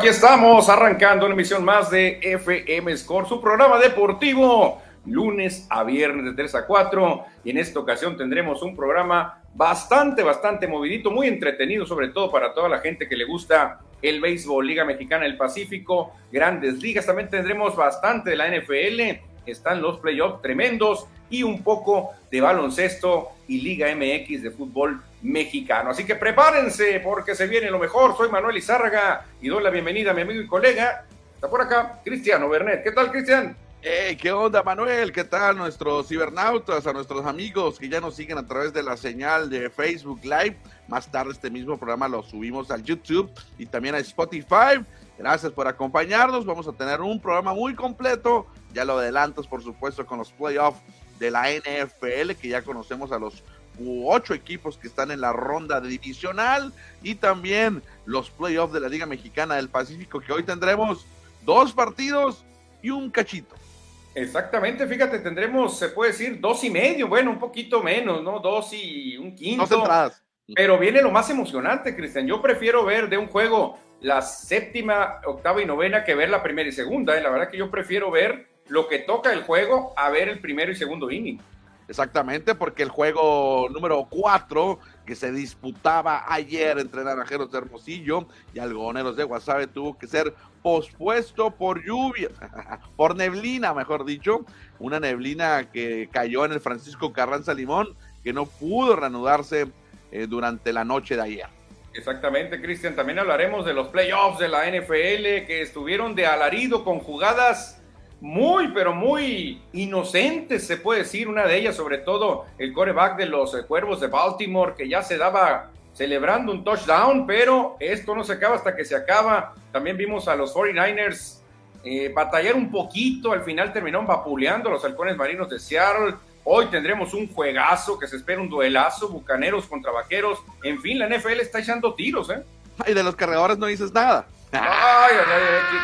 Aquí estamos arrancando una emisión más de FM Score, su programa deportivo, lunes a viernes de 3 a 4. Y en esta ocasión tendremos un programa bastante, bastante movidito, muy entretenido, sobre todo para toda la gente que le gusta el béisbol, Liga Mexicana del Pacífico, grandes ligas. También tendremos bastante de la NFL, están los playoffs tremendos y un poco de baloncesto y Liga MX de fútbol mexicano. Así que prepárense porque se viene lo mejor. Soy Manuel Izárraga y doy la bienvenida a mi amigo y colega. Está por acá Cristiano Bernet. ¿Qué tal, Cristian? Hey, ¿qué onda, Manuel? ¿Qué tal nuestros cibernautas, a nuestros amigos que ya nos siguen a través de la señal de Facebook Live? Más tarde este mismo programa lo subimos al YouTube y también a Spotify. Gracias por acompañarnos. Vamos a tener un programa muy completo. Ya lo adelantas, por supuesto, con los playoffs de la NFL, que ya conocemos a los ocho equipos que están en la ronda divisional y también los playoffs de la Liga Mexicana del Pacífico, que hoy tendremos dos partidos y un cachito. Exactamente, fíjate, tendremos, se puede decir, dos y medio, bueno, un poquito menos, ¿no? Dos y un quinto. Dos entradas. Pero viene lo más emocionante, Cristian. Yo prefiero ver de un juego la séptima, octava y novena que ver la primera y segunda. ¿eh? La verdad que yo prefiero ver lo que toca el juego a ver el primero y segundo inning. Exactamente, porque el juego número 4 que se disputaba ayer entre Naranjeros de Hermosillo y Algoneros de Guasave tuvo que ser pospuesto por lluvia, por neblina, mejor dicho, una neblina que cayó en el Francisco Carranza Limón, que no pudo reanudarse eh, durante la noche de ayer. Exactamente, Cristian. También hablaremos de los playoffs de la NFL que estuvieron de alarido con jugadas muy, pero muy inocentes, se puede decir, una de ellas, sobre todo el coreback de los eh, Cuervos de Baltimore, que ya se daba celebrando un touchdown, pero esto no se acaba hasta que se acaba. También vimos a los 49ers eh, batallar un poquito, al final terminaron vapuleando a los halcones marinos de Seattle. Hoy tendremos un juegazo que se espera un duelazo, bucaneros contra vaqueros. En fin, la NFL está echando tiros, ¿eh? Y de los cargadores no dices nada. Ay, ay, ay,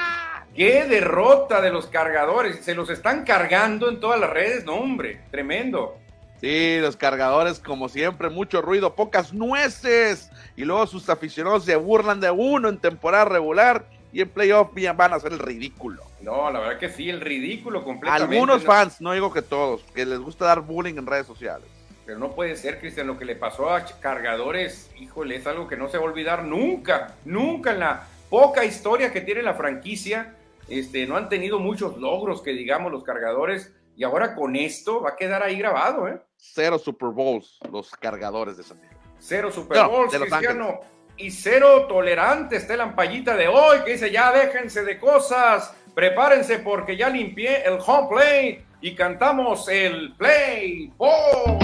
Qué derrota de los cargadores. Se los están cargando en todas las redes. No, hombre, tremendo. Sí, los cargadores, como siempre, mucho ruido, pocas nueces. Y luego sus aficionados se burlan de uno en temporada regular y en playoff van a hacer el ridículo. No, la verdad que sí, el ridículo completamente. Algunos fans, no digo que todos, que les gusta dar bullying en redes sociales. Pero no puede ser, Cristian, lo que le pasó a cargadores, híjole, es algo que no se va a olvidar nunca, nunca en la poca historia que tiene la franquicia este, no han tenido muchos logros que digamos los cargadores y ahora con esto va a quedar ahí grabado, ¿eh? Cero Super Bowls los cargadores de San Diego. Cero Super Bowls, Cristiano. Y cero tolerante está la ampallita de hoy que dice ya déjense de cosas, prepárense porque ya limpié el home play y cantamos el play ball.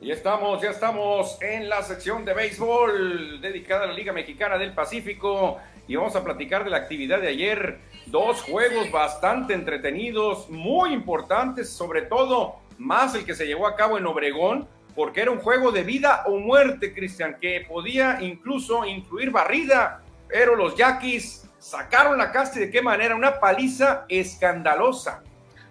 Y estamos, ya estamos en la sección de béisbol dedicada a la Liga Mexicana del Pacífico y vamos a platicar de la actividad de ayer. Dos juegos bastante entretenidos, muy importantes, sobre todo más el que se llevó a cabo en Obregón, porque era un juego de vida o muerte, Cristian, que podía incluso incluir barrida, pero los Yaquis sacaron la casta y de qué manera, una paliza escandalosa.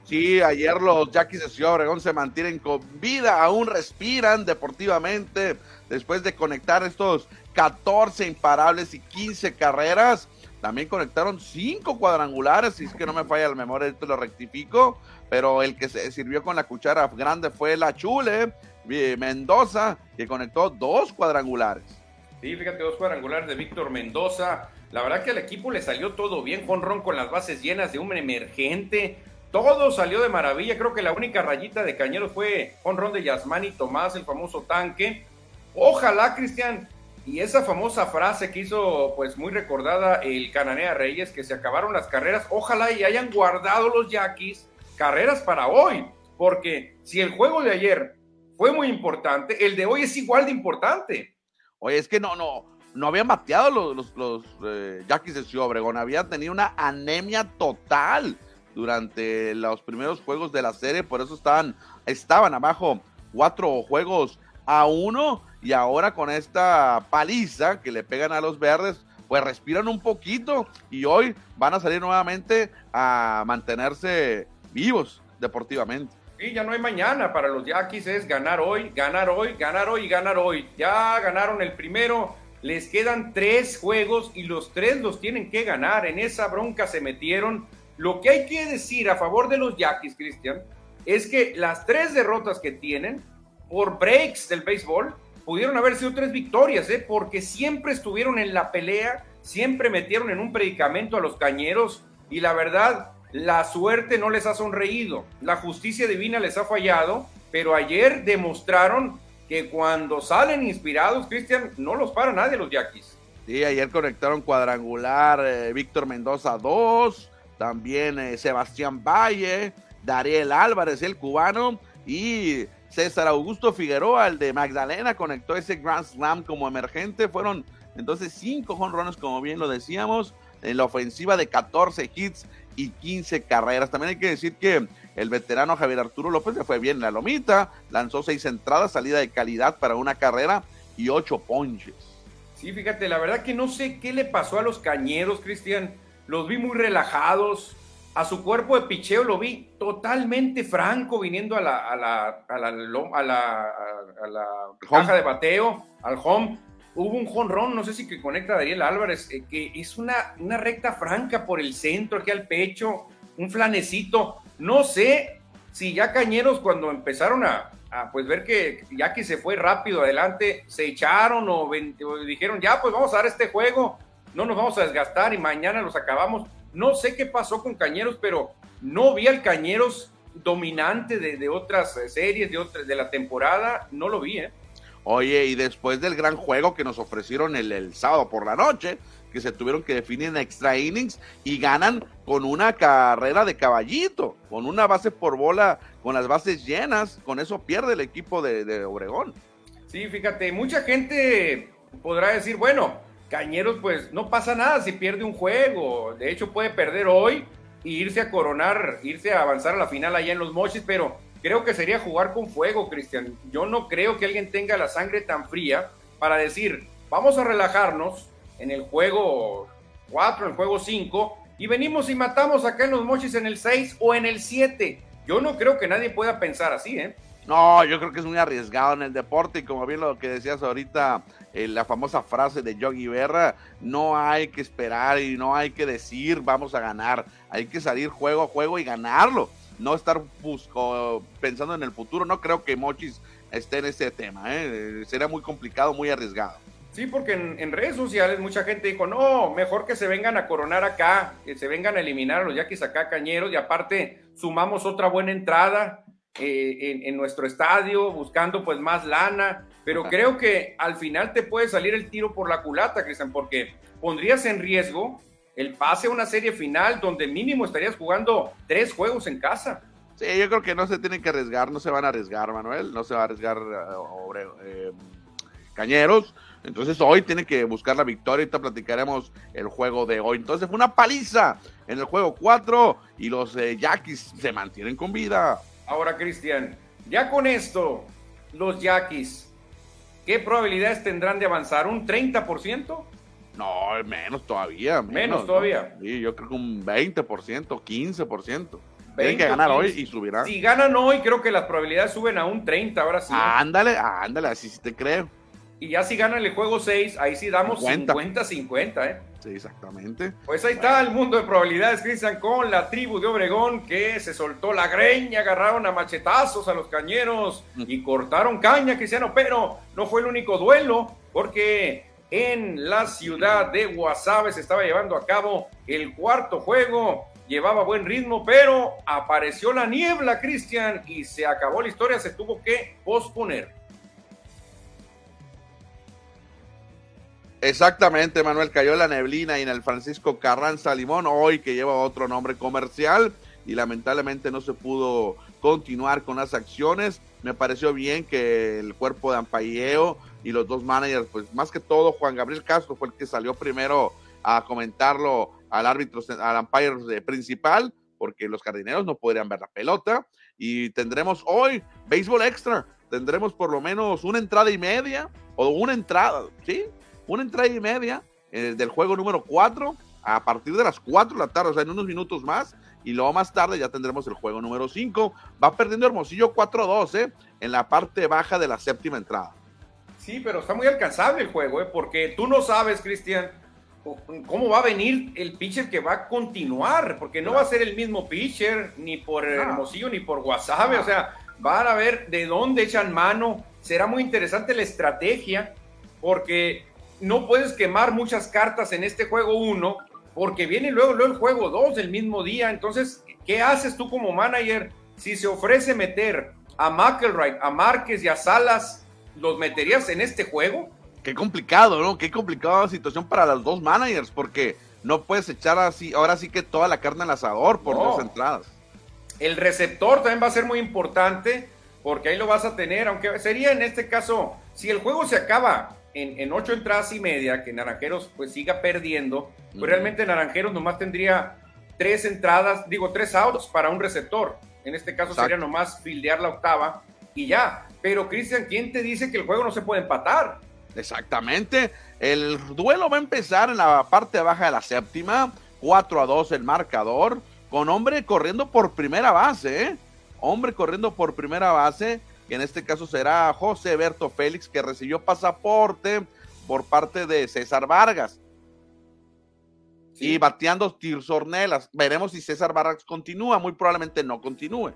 Sí, ayer los Yaquis de Ciudad Obregón se mantienen con vida, aún respiran deportivamente después de conectar estos 14 imparables y 15 carreras. También conectaron 5 cuadrangulares, si es que no me falla la memoria, esto lo rectifico. Pero el que se sirvió con la cuchara grande fue la Chule eh, Mendoza, que conectó dos cuadrangulares. Sí, fíjate, dos cuadrangulares de Víctor Mendoza. La verdad que al equipo le salió todo bien. Juan Ron con las bases llenas de un emergente todo salió de maravilla. Creo que la única rayita de Cañero fue honrón de Yasmani Tomás, el famoso tanque. Ojalá, Cristian, y esa famosa frase que hizo, pues muy recordada el Cananea Reyes, que se acabaron las carreras. Ojalá y hayan guardado los Yaquis carreras para hoy, porque si el juego de ayer fue muy importante, el de hoy es igual de importante. Oye, es que no, no, no habían bateado los, eh, Yaquis de Ciudad Obregón, habían tenido una anemia total durante los primeros juegos de la serie, por eso estaban, estaban abajo cuatro juegos a uno y ahora con esta paliza que le pegan a los verdes, pues respiran un poquito y hoy van a salir nuevamente a mantenerse vivos deportivamente. Sí, ya no hay mañana para los Yaquis, es ganar hoy, ganar hoy, ganar hoy y ganar hoy. Ya ganaron el primero, les quedan tres juegos y los tres los tienen que ganar. En esa bronca se metieron. Lo que hay que decir a favor de los Yaquis, Cristian, es que las tres derrotas que tienen por breaks del béisbol pudieron haber sido tres victorias, ¿eh? porque siempre estuvieron en la pelea, siempre metieron en un predicamento a los cañeros y la verdad, la suerte no les ha sonreído, la justicia divina les ha fallado, pero ayer demostraron que cuando salen inspirados, Cristian, no los para nadie los Yaquis. Sí, ayer conectaron cuadrangular eh, Víctor Mendoza 2, también eh, Sebastián Valle, Dariel Álvarez, el cubano, y César Augusto Figueroa, el de Magdalena, conectó ese Grand Slam como emergente. Fueron entonces cinco jonrones, como bien lo decíamos, en la ofensiva de 14 hits y 15 carreras. También hay que decir que el veterano Javier Arturo López le fue bien en la lomita, lanzó seis entradas, salida de calidad para una carrera y ocho ponches. Sí, fíjate, la verdad que no sé qué le pasó a los cañeros, Cristian. Los vi muy relajados, a su cuerpo de picheo lo vi totalmente franco viniendo a la, a la, a la, a la, caja de bateo, al home. Hubo un jonrón, no sé si que conecta a Daniel Álvarez, eh, que es una, una recta franca por el centro, aquí al pecho, un flanecito. No sé si ya Cañeros cuando empezaron a, pues ver que ya que se fue rápido adelante, se echaron o, o dijeron, ya pues vamos a dar este juego, no nos vamos a desgastar y mañana los acabamos no sé qué pasó con Cañeros, pero no vi al Cañeros dominante de, otras series, de, otras, de la temporada, no lo vi, ¿eh? Oye, y después del gran juego que nos ofrecieron el, sábado por la noche, que se tuvieron que definir en extra innings y ganan con una carrera de caballito, con una base por bola, con las bases llenas, con eso pierde el equipo de, de Obregón. Sí, fíjate, mucha gente podrá decir, bueno, Cañeros, pues no pasa nada si pierde un juego. De hecho, puede perder hoy e irse a coronar, irse a avanzar a la final allá en los Mochis, pero creo que sería jugar con fuego, Cristian. Yo no creo que alguien tenga la sangre tan fría para decir, vamos a relajarnos en el juego 4, en el juego 5, y venimos y matamos acá en los Mochis en el 6 o en el 7. Yo no creo que nadie pueda pensar así, ¿eh? No, yo creo que es muy arriesgado en el deporte y como bien lo que decías ahorita, eh, la famosa frase de Yogi Berra, no hay que esperar y no hay que decir vamos a ganar, hay que salir juego a juego y ganarlo, no estar busco, pensando en el futuro, no creo que Mochis esté en ese tema, ¿eh? sería muy complicado, muy arriesgado. Sí, porque en, redes sociales mucha gente dijo, no, mejor que se vengan a coronar acá, que se vengan a eliminar a los yaquis acá cañeros y aparte sumamos otra buena entrada eh, en, nuestro estadio, buscando pues más lana, pero creo que al final te puede salir el tiro por la culata, Cristian, porque pondrías en riesgo el pase a una serie final donde mínimo estarías jugando tres juegos en casa. Sí, yo creo que no se tienen que arriesgar, no se van a arriesgar, Manuel, no se va a arriesgar eh, eh, Cañeros. Entonces hoy tiene que buscar la victoria. Ahorita platicaremos el juego de hoy. Entonces fue una paliza en el juego 4 y los Yaquis se mantienen con vida. Ahora, Cristian, ya con esto, los Yaquis, ¿qué probabilidades tendrán de avanzar? ¿Un 30%? No, menos todavía. Menos, todavía. Sí, yo creo que un 20%, 15%. Tienen que ganar hoy y subirán. Si ganan hoy, creo que las probabilidades suben a un 30, ahora sí. Ándale, ándale, así sí te creo. Y ya si ganan el juego 6, ahí sí damos 50-50, ¿eh? Sí, exactamente. Pues ahí está el mundo de probabilidades, Cristian, con la tribu de Obregón que se soltó la greña, agarraron a machetazos a los cañeros y cortaron caña, Cristiano, pero no fue el único duelo, porque en la ciudad de Guasave se estaba llevando a cabo el cuarto juego. Llevaba buen ritmo, pero apareció la niebla, Cristian, y se acabó la historia, se tuvo que posponer. Exactamente, Manuel, cayó la neblina y en el Francisco Carranza Limón, hoy que lleva otro nombre comercial y lamentablemente no se pudo continuar con las acciones. Me pareció bien que el cuerpo de Ampayeo y los dos managers, pues más que todo Juan Gabriel Castro fue el que salió primero a comentarlo al árbitro, al umpire principal, porque los jardineros no podrían ver la pelota. Y tendremos hoy béisbol extra, tendremos por lo menos una entrada y media, o una entrada, ¿sí? Una entrada y media eh, del juego número 4 a partir de las 4 de la tarde, o sea, en unos minutos más, y luego más tarde ya tendremos el juego número 5. Va perdiendo Hermosillo 4-2 ¿eh? en la parte baja de la séptima entrada. Sí, pero está muy alcanzable el juego, ¿eh? porque tú no sabes, Cristian, cómo va a venir el pitcher que va a continuar, porque no va a ser el mismo pitcher ni por Hermosillo ni por Guasave, o sea, van a ver de dónde echan mano. Será muy interesante la estrategia, porque no puedes quemar muchas cartas en este juego 1, porque viene luego, luego el juego 2 del mismo día. Entonces, ¿qué haces tú como manager si se ofrece meter a McElroy, a Márquez y a Salas? ¿Los meterías en este juego? Qué complicado, ¿no? Qué complicada situación para los dos managers, porque no puedes echar así, ahora sí que toda la carne al asador por dos entradas. El receptor también va a ser muy importante, porque ahí lo vas a tener, aunque sería en este caso, si el juego se acaba en, ocho entradas y media, que Naranjeros pues siga perdiendo, pues realmente Naranjeros nomás tendría tres entradas, digo, tres outs para un receptor. En este caso sería nomás fildear la octava y ya. Pero Cristian, ¿quién te dice que el juego no se puede empatar? Exactamente. El duelo va a empezar en la parte baja de la séptima. 4 a 2 el marcador. Con hombre corriendo por primera base. ¿eh? Hombre corriendo por primera base que en este caso será José Berto Félix, que recibió pasaporte por parte de César Vargas. Y bateando Tirzornelas. Veremos si César Vargas continúa, muy probablemente no continúe.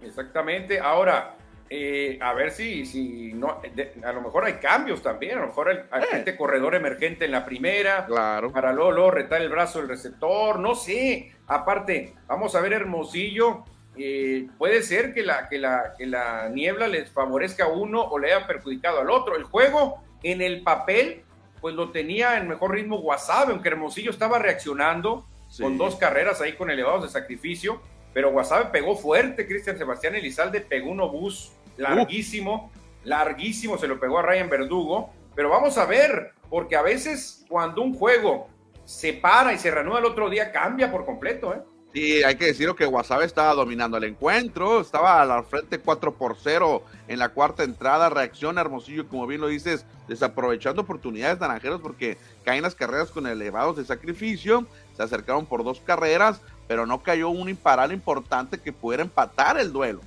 Exactamente. Ahora, eh, a ver si, si no, a lo mejor hay cambios también, a lo mejor hay, este corredor emergente en la primera, claro. para Lolo retar el brazo del receptor, no sé. Aparte, vamos a ver Hermosillo, eh, puede ser que la, que, la, que la niebla les favorezca a uno o le haya perjudicado al otro. El juego en el papel, pues lo tenía en mejor ritmo Guasave, aunque Hermosillo estaba reaccionando con dos carreras ahí con elevados de sacrificio, pero Guasave pegó fuerte, Cristian Sebastián Elizalde pegó un obús larguísimo, larguísimo, se lo pegó a Ryan Verdugo, pero vamos a ver, porque a veces cuando un juego se para y se reanuda el otro día, cambia por completo, ¿eh? Sí, hay que decirlo que Guasave estaba dominando el encuentro, estaba a la frente 4 por 0 en la cuarta entrada, reacción Hermosillo, como bien lo dices, desaprovechando oportunidades naranjeros porque caen las carreras con elevados de sacrificio, se acercaron por dos carreras, pero no cayó un imparal importante que pudiera empatar el duelo.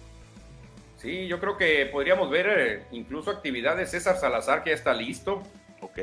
Sí, yo creo que podríamos ver eh, incluso actividades César Salazar que ya está listo. Ok.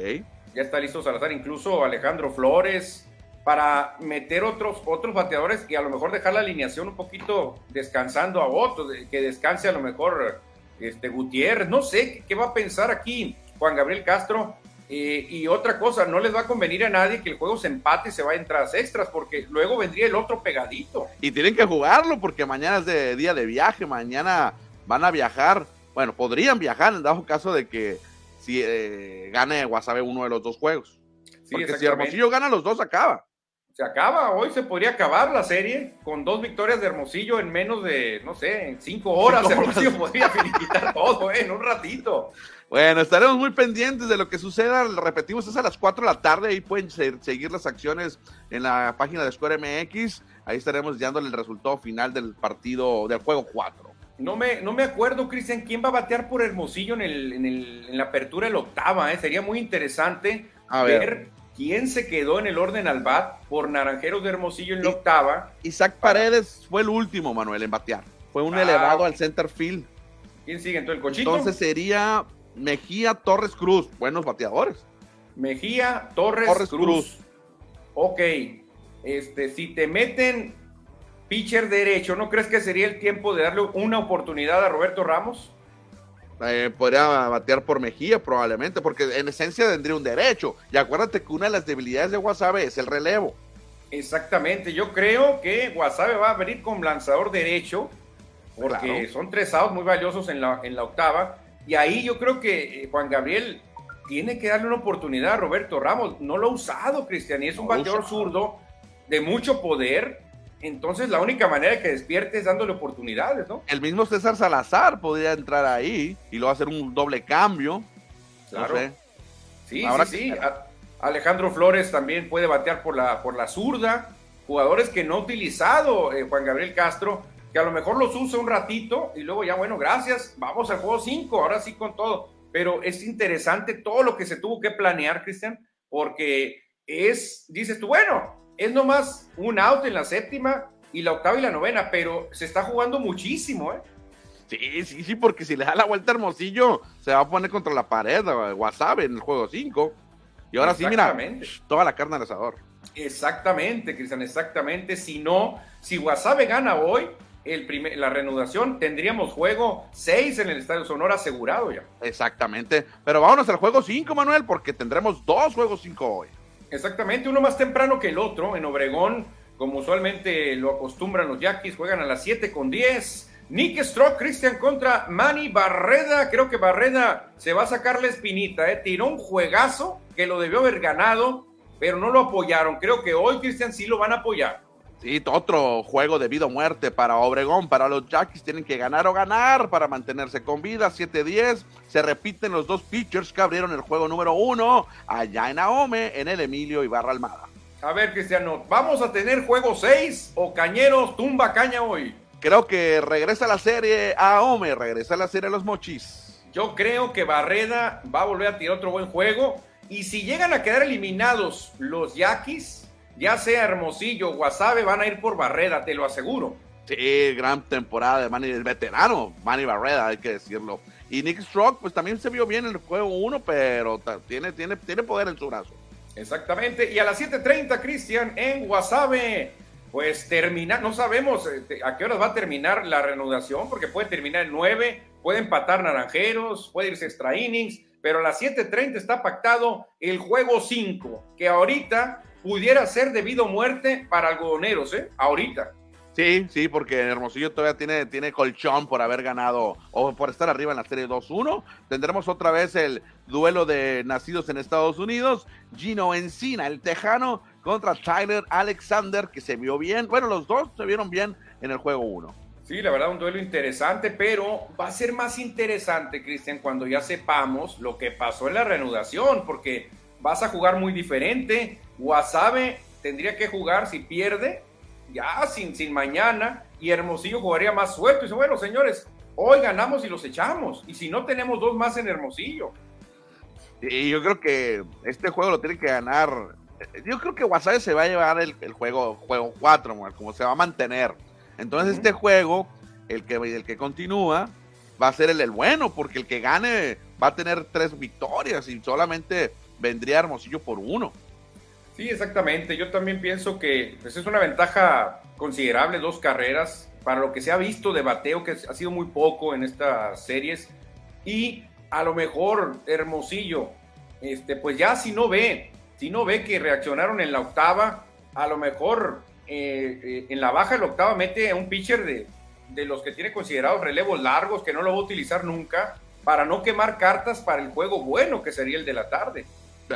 Ya está listo Salazar, incluso Alejandro Flores, para meter otros, otros bateadores y a lo mejor dejar la alineación un poquito descansando a otros, que descanse a lo mejor este, Gutiérrez, no sé qué va a pensar aquí Juan Gabriel Castro. Eh, y otra cosa, no les va a convenir a nadie que el juego se empate y se va a entradas extras, porque luego vendría el otro pegadito. Y tienen que jugarlo, porque mañana es de día de viaje, mañana van a viajar, bueno, podrían viajar en dado caso de que si eh, gane Guasave uno de los dos juegos. porque si Hermosillo gana los dos, acaba se acaba. Hoy se podría acabar la serie con dos victorias de Hermosillo en menos de, no sé, en cinco horas. Hermosillo podría finiquitar todo ¿eh? en un ratito. Bueno, estaremos muy pendientes de lo que suceda. Repetimos, es a las 4 de la tarde. Ahí pueden seguir las acciones en la página de Square MX. Ahí estaremos dándole el resultado final del partido, del juego 4. No me, no me acuerdo, Cristian, quién va a batear por Hermosillo en, el, en, el, en la apertura del octava. ¿eh? Sería muy interesante a ver ¿Quién se quedó en el orden al bat por Naranjeros de Hermosillo en la octava? Isaac Paredes fue el último, Manuel, en batear. Fue un ah, elevado al center field. ¿Quién sigue entonces el cochito? Entonces sería Mejía Torres Cruz. Buenos bateadores. Mejía Torres, Cruz. Cruz. Ok. Este, si te meten pitcher derecho, ¿no crees que sería el tiempo de darle una oportunidad a Roberto Ramos? Eh, podría batear por Mejía probablemente, porque en esencia tendría un derecho. Y acuérdate que una de las debilidades de Guasave es el relevo. Exactamente, yo creo que Guasave va a venir con lanzador derecho, porque son tres outs muy valiosos en la, en la octava. Y ahí yo creo que eh, Juan Gabriel tiene que darle una oportunidad a Roberto Ramos. No lo ha usado, Cristian, y es un bateador zurdo de mucho poder entonces la única manera que despierte es dándole oportunidades, ¿no? El mismo César Salazar podría entrar ahí y luego hacer un doble cambio. Claro. Sí, sí, sí. Alejandro Flores también puede batear por la, por la zurda. Jugadores que no ha utilizado eh, Juan Gabriel Castro, que a lo mejor los usa un ratito y luego ya, bueno, gracias, vamos al juego 5, ahora sí con todo. Pero es interesante todo lo que se tuvo que planear, Cristian, porque es, dices tú, bueno, es nomás un out en la séptima, y la octava y la novena, pero se está jugando muchísimo, ¿eh? Sí, sí, sí, porque si le da la vuelta Hermosillo, se va a poner contra la pared, Wasabe en el juego 5. Y ahora sí, mira, toda la carne al asador. Exactamente, Cristian, exactamente. Si no, si Wasabe gana hoy, el primer, la reanudación, tendríamos juego 6 en el Estadio Sonora asegurado ya. Exactamente. Pero vámonos al juego 5, Manuel, porque tendremos dos juegos 5 hoy. Exactamente, uno más temprano que el otro. En Obregón, como usualmente lo acostumbran los Yaquis, juegan a las 7 con 10. Nick Stroke, Cristian contra Manny Barreda. Creo que Barreda se va a sacar la espinita, ¿eh? Tiró un juegazo que lo debió haber ganado, pero no lo apoyaron. Creo que hoy, Cristian, sí lo van a apoyar. Sí, otro juego de vida o muerte para Obregón, para los Yaquis. Tienen que ganar o ganar para mantenerse con vida. 7-10. Se repiten los dos pitchers que abrieron el juego número uno allá en Ahome, en el Emilio Ibarra Almada. A ver, Cristiano, ¿vamos a tener juego 6 o Cañeros tumba caña hoy? Creo que regresa la serie a Ome, regresa la serie a los Mochis. Yo creo que Barreda va a volver a tirar otro buen juego. Y si llegan a quedar eliminados los Yaquis, ya sea Hermosillo o Guasave, van a ir por Barreda, te lo aseguro. Sí, gran temporada de Manny, el veterano Manny Barreda, hay que decirlo. Y Nick Stroke, pues también se vio bien en el juego 1, pero tiene, tiene, tiene poder en su brazo. Exactamente. Y a las 7:30, Cristian, en Guasave pues termina, no sabemos eh, a qué horas va a terminar la reanudación, porque puede terminar en 9, puede empatar Naranjeros, puede irse extra innings, pero a las 7:30 está pactado el juego 5, que ahorita pudiera ser debido a muerte para algodoneros, ¿eh? Ahorita. Sí, sí, porque Hermosillo todavía tiene, tiene colchón por haber ganado o por estar arriba en la serie 2-1. Tendremos otra vez el duelo de nacidos en Estados Unidos. Gino Encina, el tejano, contra Tyler Alexander, que se vio bien. Bueno, los dos se vieron bien en el juego 1. Sí, la verdad, un duelo interesante, pero va a ser más interesante, Cristian, cuando ya sepamos lo que pasó en la reanudación, porque vas a jugar muy diferente. Wasabe tendría que jugar si pierde, ya sin, sin mañana, y Hermosillo jugaría más suelto. Y dice, bueno, señores, hoy ganamos y los echamos, y si no tenemos dos más en Hermosillo. Y yo creo que este juego lo tiene que ganar yo creo que Wasabe se va a llevar el, juego juego 4, como se va a mantener. Entonces este juego, el que, el que continúa, va a ser el, el bueno, porque el que gane va a tener tres victorias y solamente vendría Hermosillo por uno. Sí, exactamente. Yo también pienso que pues, es una ventaja considerable, dos carreras, para lo que se ha visto de bateo, que ha sido muy poco en estas series. Y a lo mejor Hermosillo, este, pues ya si no ve si no ve que reaccionaron en la octava, a lo mejor eh, eh, en la baja de la octava mete a un pitcher de, de los que tiene considerados relevos largos, que no lo va a utilizar nunca, para no quemar cartas para el juego bueno, que sería el de la tarde.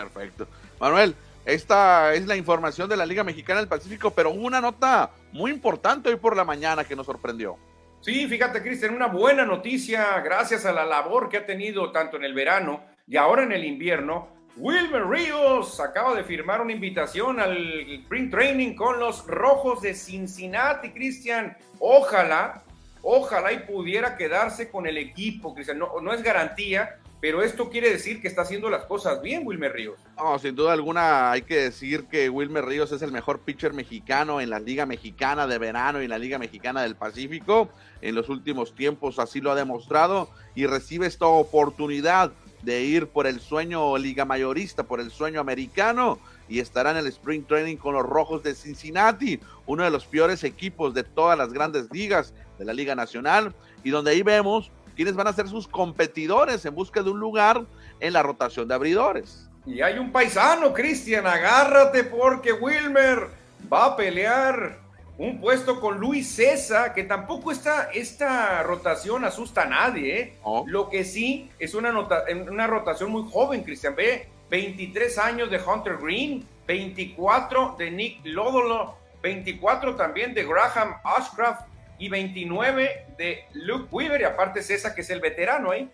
Perfecto. Manuel, esta es la información de la Liga Mexicana del Pacífico, pero una nota muy importante hoy por la mañana que nos sorprendió. Sí, fíjate, Cristian, una buena noticia gracias a la labor que ha tenido tanto en el verano y ahora en el invierno Wilmer Ríos acaba de firmar una invitación al Spring Training con los Rojos de Cincinnati, Cristian. Ojalá, ojalá y pudiera quedarse con el equipo, Cristian. No, no, es garantía, pero esto quiere decir que está haciendo las cosas bien, Wilmer Ríos. No, sin duda alguna hay que decir que Wilmer Ríos es el mejor pitcher mexicano en la Liga Mexicana de Verano y en la Liga Mexicana del Pacífico. En los últimos tiempos así lo ha demostrado y recibe esta oportunidad de ir por el sueño liga mayorista, por el sueño americano y estará en el Spring Training con los Rojos de Cincinnati, uno de los peores equipos de todas las grandes ligas de la Liga Nacional y donde ahí vemos quiénes van a ser sus competidores en busca de un lugar en la rotación de abridores. Y hay un paisano, Cristian, agárrate porque Wilmer va a pelear un puesto con Luis César, que tampoco está, esta rotación asusta a nadie. ¿eh? Lo que sí es una, nota, una rotación muy joven, Cristian. Ve, 23 años de Hunter Green, 24 de Nick Lodolo, 24 también de Graham Ashcraft y 29 de Luke Weaver. Y aparte César, que es el veterano ahí.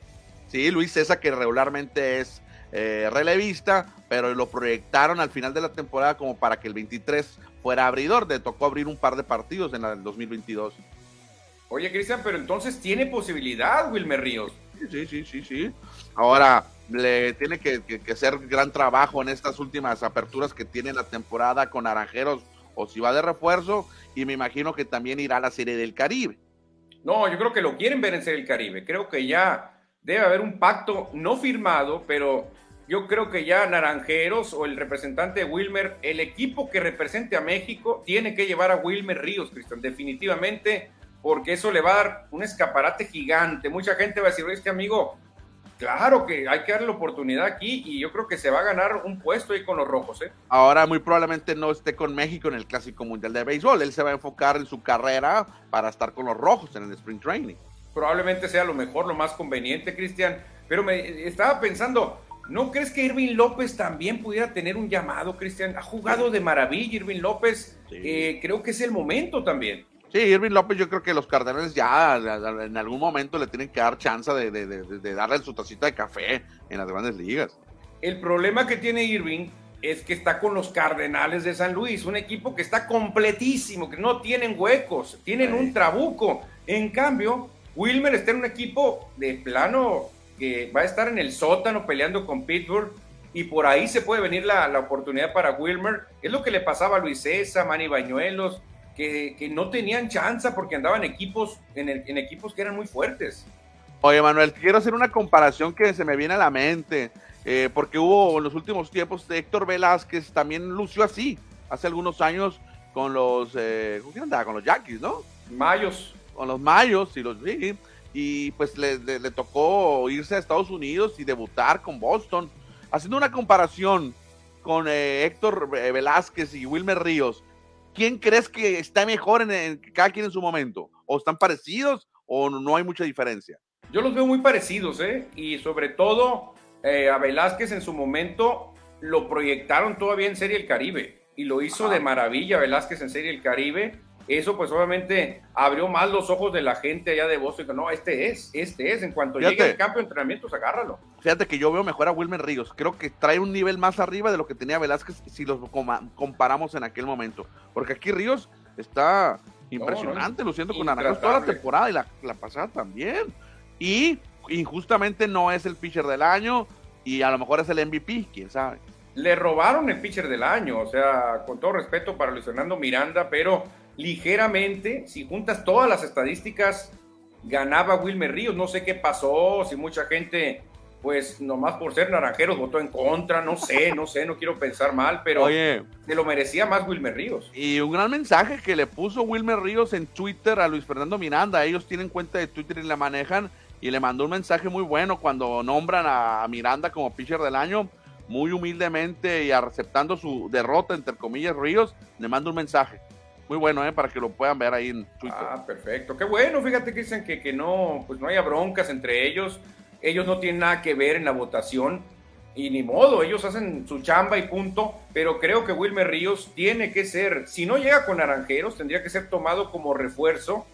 Sí, Luis César, que regularmente es eh, relevista, pero lo proyectaron al final de la temporada como para que el 23 fuera abridor. Le tocó abrir un par de partidos en el 2022. Oye, Cristian, pero entonces tiene posibilidad Wilmer Ríos. Sí, sí, sí, sí. Ahora le tiene que, hacer gran trabajo en estas últimas aperturas que tiene la temporada con Naranjeros o si va de refuerzo, y me imagino que también irá a la Serie del Caribe. No, yo creo que lo quieren ver en Serie del Caribe. Creo que ya debe haber un pacto no firmado, pero yo creo que ya Naranjeros o el representante Wilmer, el equipo que represente a México, tiene que llevar a Wilmer Ríos, Cristian, definitivamente, porque eso le va a dar un escaparate gigante. Mucha gente va a decir, este amigo, claro que hay que darle la oportunidad aquí y yo creo que se va a ganar un puesto ahí con los rojos. ¿eh? Ahora muy probablemente no esté con México en el Clásico Mundial de Béisbol, él se va a enfocar en su carrera para estar con los rojos en el Spring Training. Probablemente sea lo mejor, lo más conveniente, Cristian, pero me estaba pensando, ¿No crees que Irving López también pudiera tener un llamado, Cristian? Ha jugado de maravilla Irving López. Eh, creo que es el momento también. Sí, Irving López, yo creo que los Cardenales ya en algún momento le tienen que dar chance de, darle su tacita de café en las grandes ligas. El problema que tiene Irving es que está con los Cardenales de San Luis, un equipo que está completísimo, que no tienen huecos, tienen un trabuco. En cambio, Wilmer está en un equipo de plano que va a estar en el sótano peleando con Pittsburgh y por ahí se puede venir la, oportunidad para Wilmer. Es lo que le pasaba a Luis César, Manny Bañuelos, que, no tenían chance porque andaban equipos, en, en equipos que eran muy fuertes. Oye, Manuel, quiero hacer una comparación que se me viene a la mente, eh, porque hubo en los últimos tiempos Héctor Velázquez también lució así, hace algunos años con los, eh, ¿cómo andaba? Con los Yankees, ¿no? Mayos. Con los Mayos y los, sí, y pues le, tocó irse a Estados Unidos y debutar con Boston. Haciendo una comparación con eh, Héctor eh, Velázquez y Wilmer Ríos, ¿quién crees que está mejor en, cada quien en su momento? ¿O están parecidos o no hay mucha diferencia? Yo los veo muy parecidos, ¿eh? Y sobre todo eh, a Velázquez en su momento lo proyectaron todavía en Serie El Caribe y lo hizo de maravilla Velázquez en Serie El Caribe eso pues obviamente abrió más los ojos de la gente allá de Boston. No, este es, este es. En cuanto llegue al campo de entrenamientos, agárralo. Fíjate que yo veo mejor a Wilmer Ríos. Creo que trae un nivel más arriba de lo que tenía Velázquez si los comparamos en aquel momento. Porque aquí Ríos está impresionante, luciendo con Naranjos toda la temporada y la, la pasada también. Y injustamente no es el pitcher del año y a lo mejor es el MVP, quién sabe. Le robaron el pitcher del año, o sea, con todo respeto para Luis Fernando Miranda, pero ligeramente, si juntas todas las estadísticas, ganaba Wilmer Ríos. No sé qué pasó, si mucha gente, pues nomás por ser naranjeros votó en contra, no sé, no sé, no quiero pensar mal, pero se lo merecía más Wilmer Ríos. Y un gran mensaje que le puso Wilmer Ríos en Twitter a Luis Fernando Miranda. Ellos tienen cuenta de Twitter y la manejan. Y le mandó un mensaje muy bueno cuando nombran a Miranda como pitcher del año muy humildemente y aceptando su derrota, entre comillas, Ríos, le manda un mensaje muy bueno, ¿eh? Para que lo puedan ver ahí en Twitter. Ah, perfecto. Qué bueno, fíjate que dicen que, que no, pues no haya broncas entre ellos. Ellos no tienen nada que ver en la votación. Y ni modo, ellos hacen su chamba y punto. Pero creo que Wilmer Ríos tiene que ser, si no llega con Naranjeros, tendría que ser tomado como refuerzo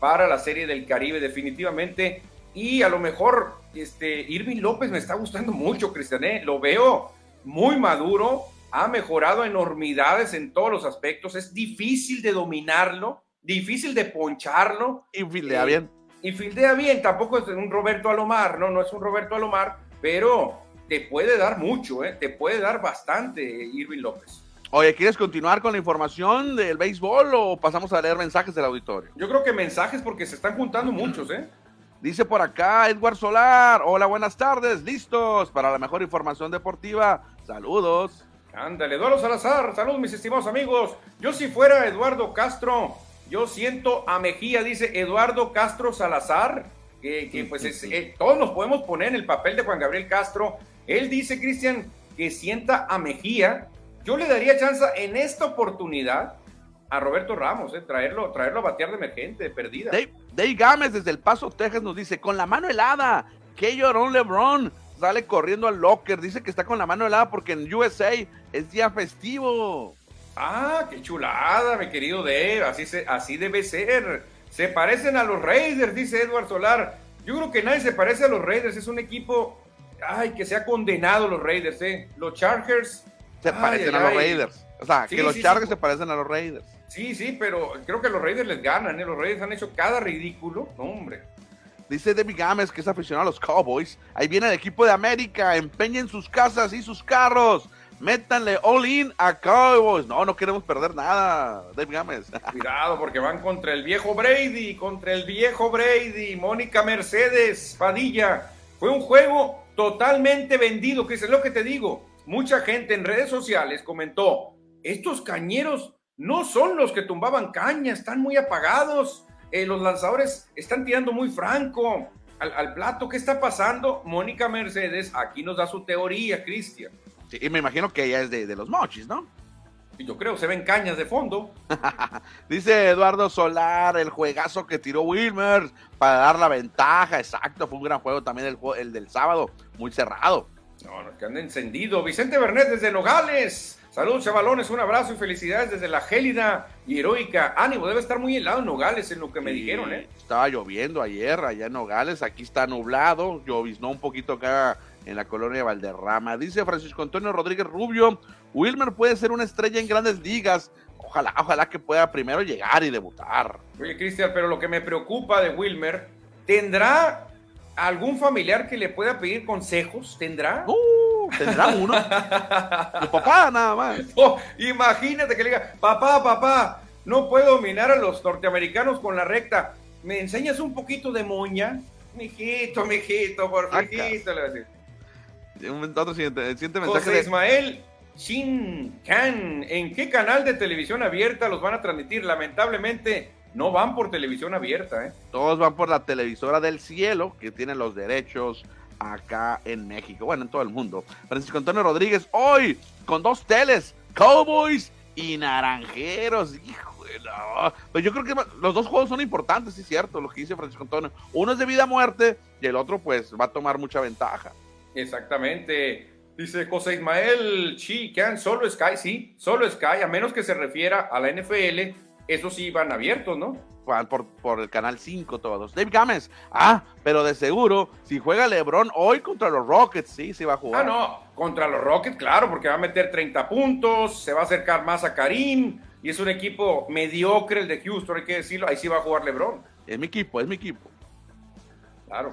para la Serie del Caribe, definitivamente. Y a lo mejor, este, Irving López me está gustando mucho, Cristian, ¿eh? Lo veo muy maduro, ha mejorado enormidades en todos los aspectos. Es difícil de dominarlo, difícil de poncharlo. Y fildea eh, bien. Y fildea bien, tampoco es un Roberto Alomar, no, no es un Roberto Alomar, pero te puede dar mucho, ¿eh? te puede dar bastante Irving López. Oye, ¿quieres continuar con la información del béisbol o pasamos a leer mensajes del auditorio? Yo creo que mensajes porque se están juntando muchos, ¿eh? Dice por acá Edward Solar, hola, buenas tardes, listos para la mejor información deportiva. Saludos. Ándale, Eduardo Salazar, saludos mis estimados amigos. Yo si fuera Eduardo Castro, yo siento a Mejía, dice Eduardo Castro Salazar, que, pues eh, todos nos podemos poner en el papel de Juan Gabriel Castro. Él dice, Cristian, que sienta a Mejía. Yo le daría chance en esta oportunidad a Roberto Ramos, eh, traerlo, traerlo a batear de emergente, de perdida. Dave, Gámez desde El Paso, Texas nos dice, con la mano helada, que llorón LeBron, sale corriendo al locker, dice que está con la mano helada porque en USA es día festivo. Ah, qué chulada, mi querido Dave, así, se, así debe ser. Se parecen a los Raiders, dice Edward Solar. Yo creo que nadie se parece a los Raiders, es un equipo, ay, que se ha condenado los Raiders, ¿eh? Los Chargers. Se parecen a los Raiders. O sea, que los Chargers se parecen a los Raiders. Sí, sí, pero creo que los Raiders les ganan, ¿eh? Los Raiders han hecho cada ridículo. No, hombre. Dice Debbie Gámez, que es aficionado a los Cowboys. Ahí viene el equipo de América. Empeñen sus casas y sus carros métanle all in a Cowboys. No, no queremos perder nada, Dave Gámez. Cuidado, porque van contra el viejo Brady, contra el viejo Brady, Mónica Mercedes, Padilla. Fue un juego totalmente vendido, que es lo que te digo. Mucha gente en redes sociales comentó, estos cañeros no son los que tumbaban caña, están muy apagados, eh, los lanzadores están tirando muy franco al, plato. ¿Qué está pasando? Mónica Mercedes aquí nos da su teoría, Cristian. y me imagino que ella es de, de los mochis, ¿no? Yo creo, se ven cañas de fondo. Dice Eduardo Solar, el juegazo que tiró Wilmer para dar la ventaja. Exacto, fue un gran juego también el, el del sábado, muy cerrado. No, no, que anda encendido. Vicente Bernet desde Nogales. Saludos, chavalones, un abrazo y felicidades desde la gélida y heroica. Ánimo, debe estar muy helado en Nogales, en lo que me dijeron, ¿eh? Estaba lloviendo ayer allá en Nogales, aquí está nublado, lloviznó un poquito acá en la colonia Valderrama. Dice Francisco Antonio Rodríguez Rubio, Wilmer puede ser una estrella en grandes ligas. Ojalá, ojalá que pueda primero llegar y debutar. Oye, Cristian, pero lo que me preocupa de Wilmer, ¿tendrá algún familiar que le pueda pedir consejos? ¿Tendrá? Uh, tendrá uno. Tu papá nada más. Oh, imagínate que le diga, papá, papá, no puedo dominar a los norteamericanos con la recta. ¿Me enseñas un poquito de moña? Mijito, mijito, por mijito, le va a decir. Un otro siguiente, siguiente mensaje. José Ismael Shin Khan, ¿en qué canal de televisión abierta los van a transmitir? Lamentablemente no van por televisión abierta, ¿eh? Todos van por la televisora del cielo, que tiene los derechos acá en México, bueno, en todo el mundo. Francisco Antonio Rodríguez, hoy con dos teles, Cowboys y Naranjeros, hijo de la... Pues yo creo que los dos juegos son importantes, sí es cierto, lo que dice Francisco Antonio. Uno es de vida a muerte y el otro pues va a tomar mucha ventaja. Exactamente. Dice José Ismael Chican, solo Sky, sí, solo Sky, a menos que se refiera a la NFL, esos sí van abiertos, ¿no? Por, por el canal 5 todos. Dave Gámez, ah, pero de seguro, si juega LeBron hoy contra los Rockets, sí, sí va a jugar. Ah, no, contra los Rockets, claro, porque va a meter 30 puntos, se va a acercar más a Karim, y es un equipo mediocre el de Houston, hay que decirlo, ahí sí va a jugar LeBron. Es mi equipo, es mi equipo. Claro.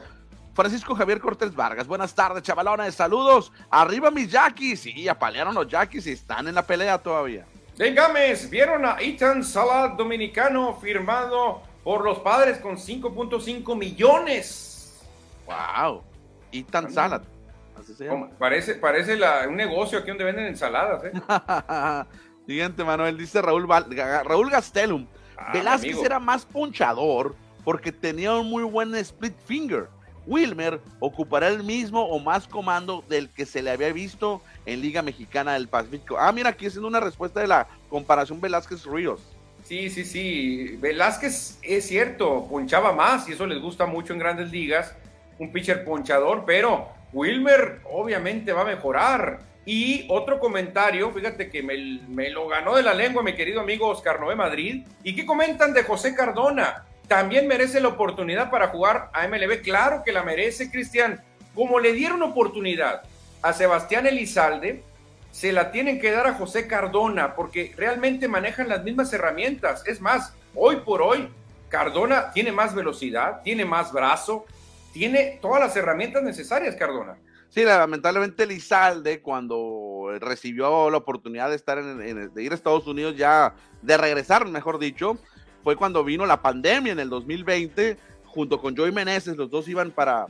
Francisco Javier Cortés Vargas, buenas tardes, chavalones, saludos. Arriba mis Yaquis, sí, apalearon los Yaquis y están en la pelea todavía. Gámez, ¿vieron a Ethan Salat dominicano firmado por los padres con 5.5 millones? ¡Wow! Ethan Salat. Parece, parece un negocio aquí donde venden ensaladas, ¿eh? Siguiente, Manuel, dice Raúl, Raúl Gastelum. Ah, Velázquez era más ponchador porque tenía un muy buen split finger Wilmer ocupará el mismo o más comando del que se le había visto en Liga Mexicana del Pacífico. Ah, mira, aquí haciendo una respuesta de la comparación Velázquez-Ríos. Sí, sí, sí. Velázquez es cierto, ponchaba más y eso les gusta mucho en grandes ligas. Un pitcher ponchador, pero Wilmer obviamente va a mejorar. Y otro comentario, fíjate que me, lo ganó de la lengua mi querido amigo Oscar Noé Madrid. ¿Y qué comentan de José Cardona? también merece la oportunidad para jugar a MLB. Claro que la merece, Cristian. Como le dieron oportunidad a Sebastián Elizalde, se la tienen que dar a José Cardona, porque realmente manejan las mismas herramientas. Es más, hoy por hoy, Cardona tiene más velocidad, tiene más brazo, tiene todas las herramientas necesarias, Cardona. Sí, lamentablemente Elizalde, cuando recibió la oportunidad de estar de ir a Estados Unidos ya, de regresar, mejor dicho, fue cuando vino la pandemia en el 2020, junto con Joey Meneses, los dos iban para...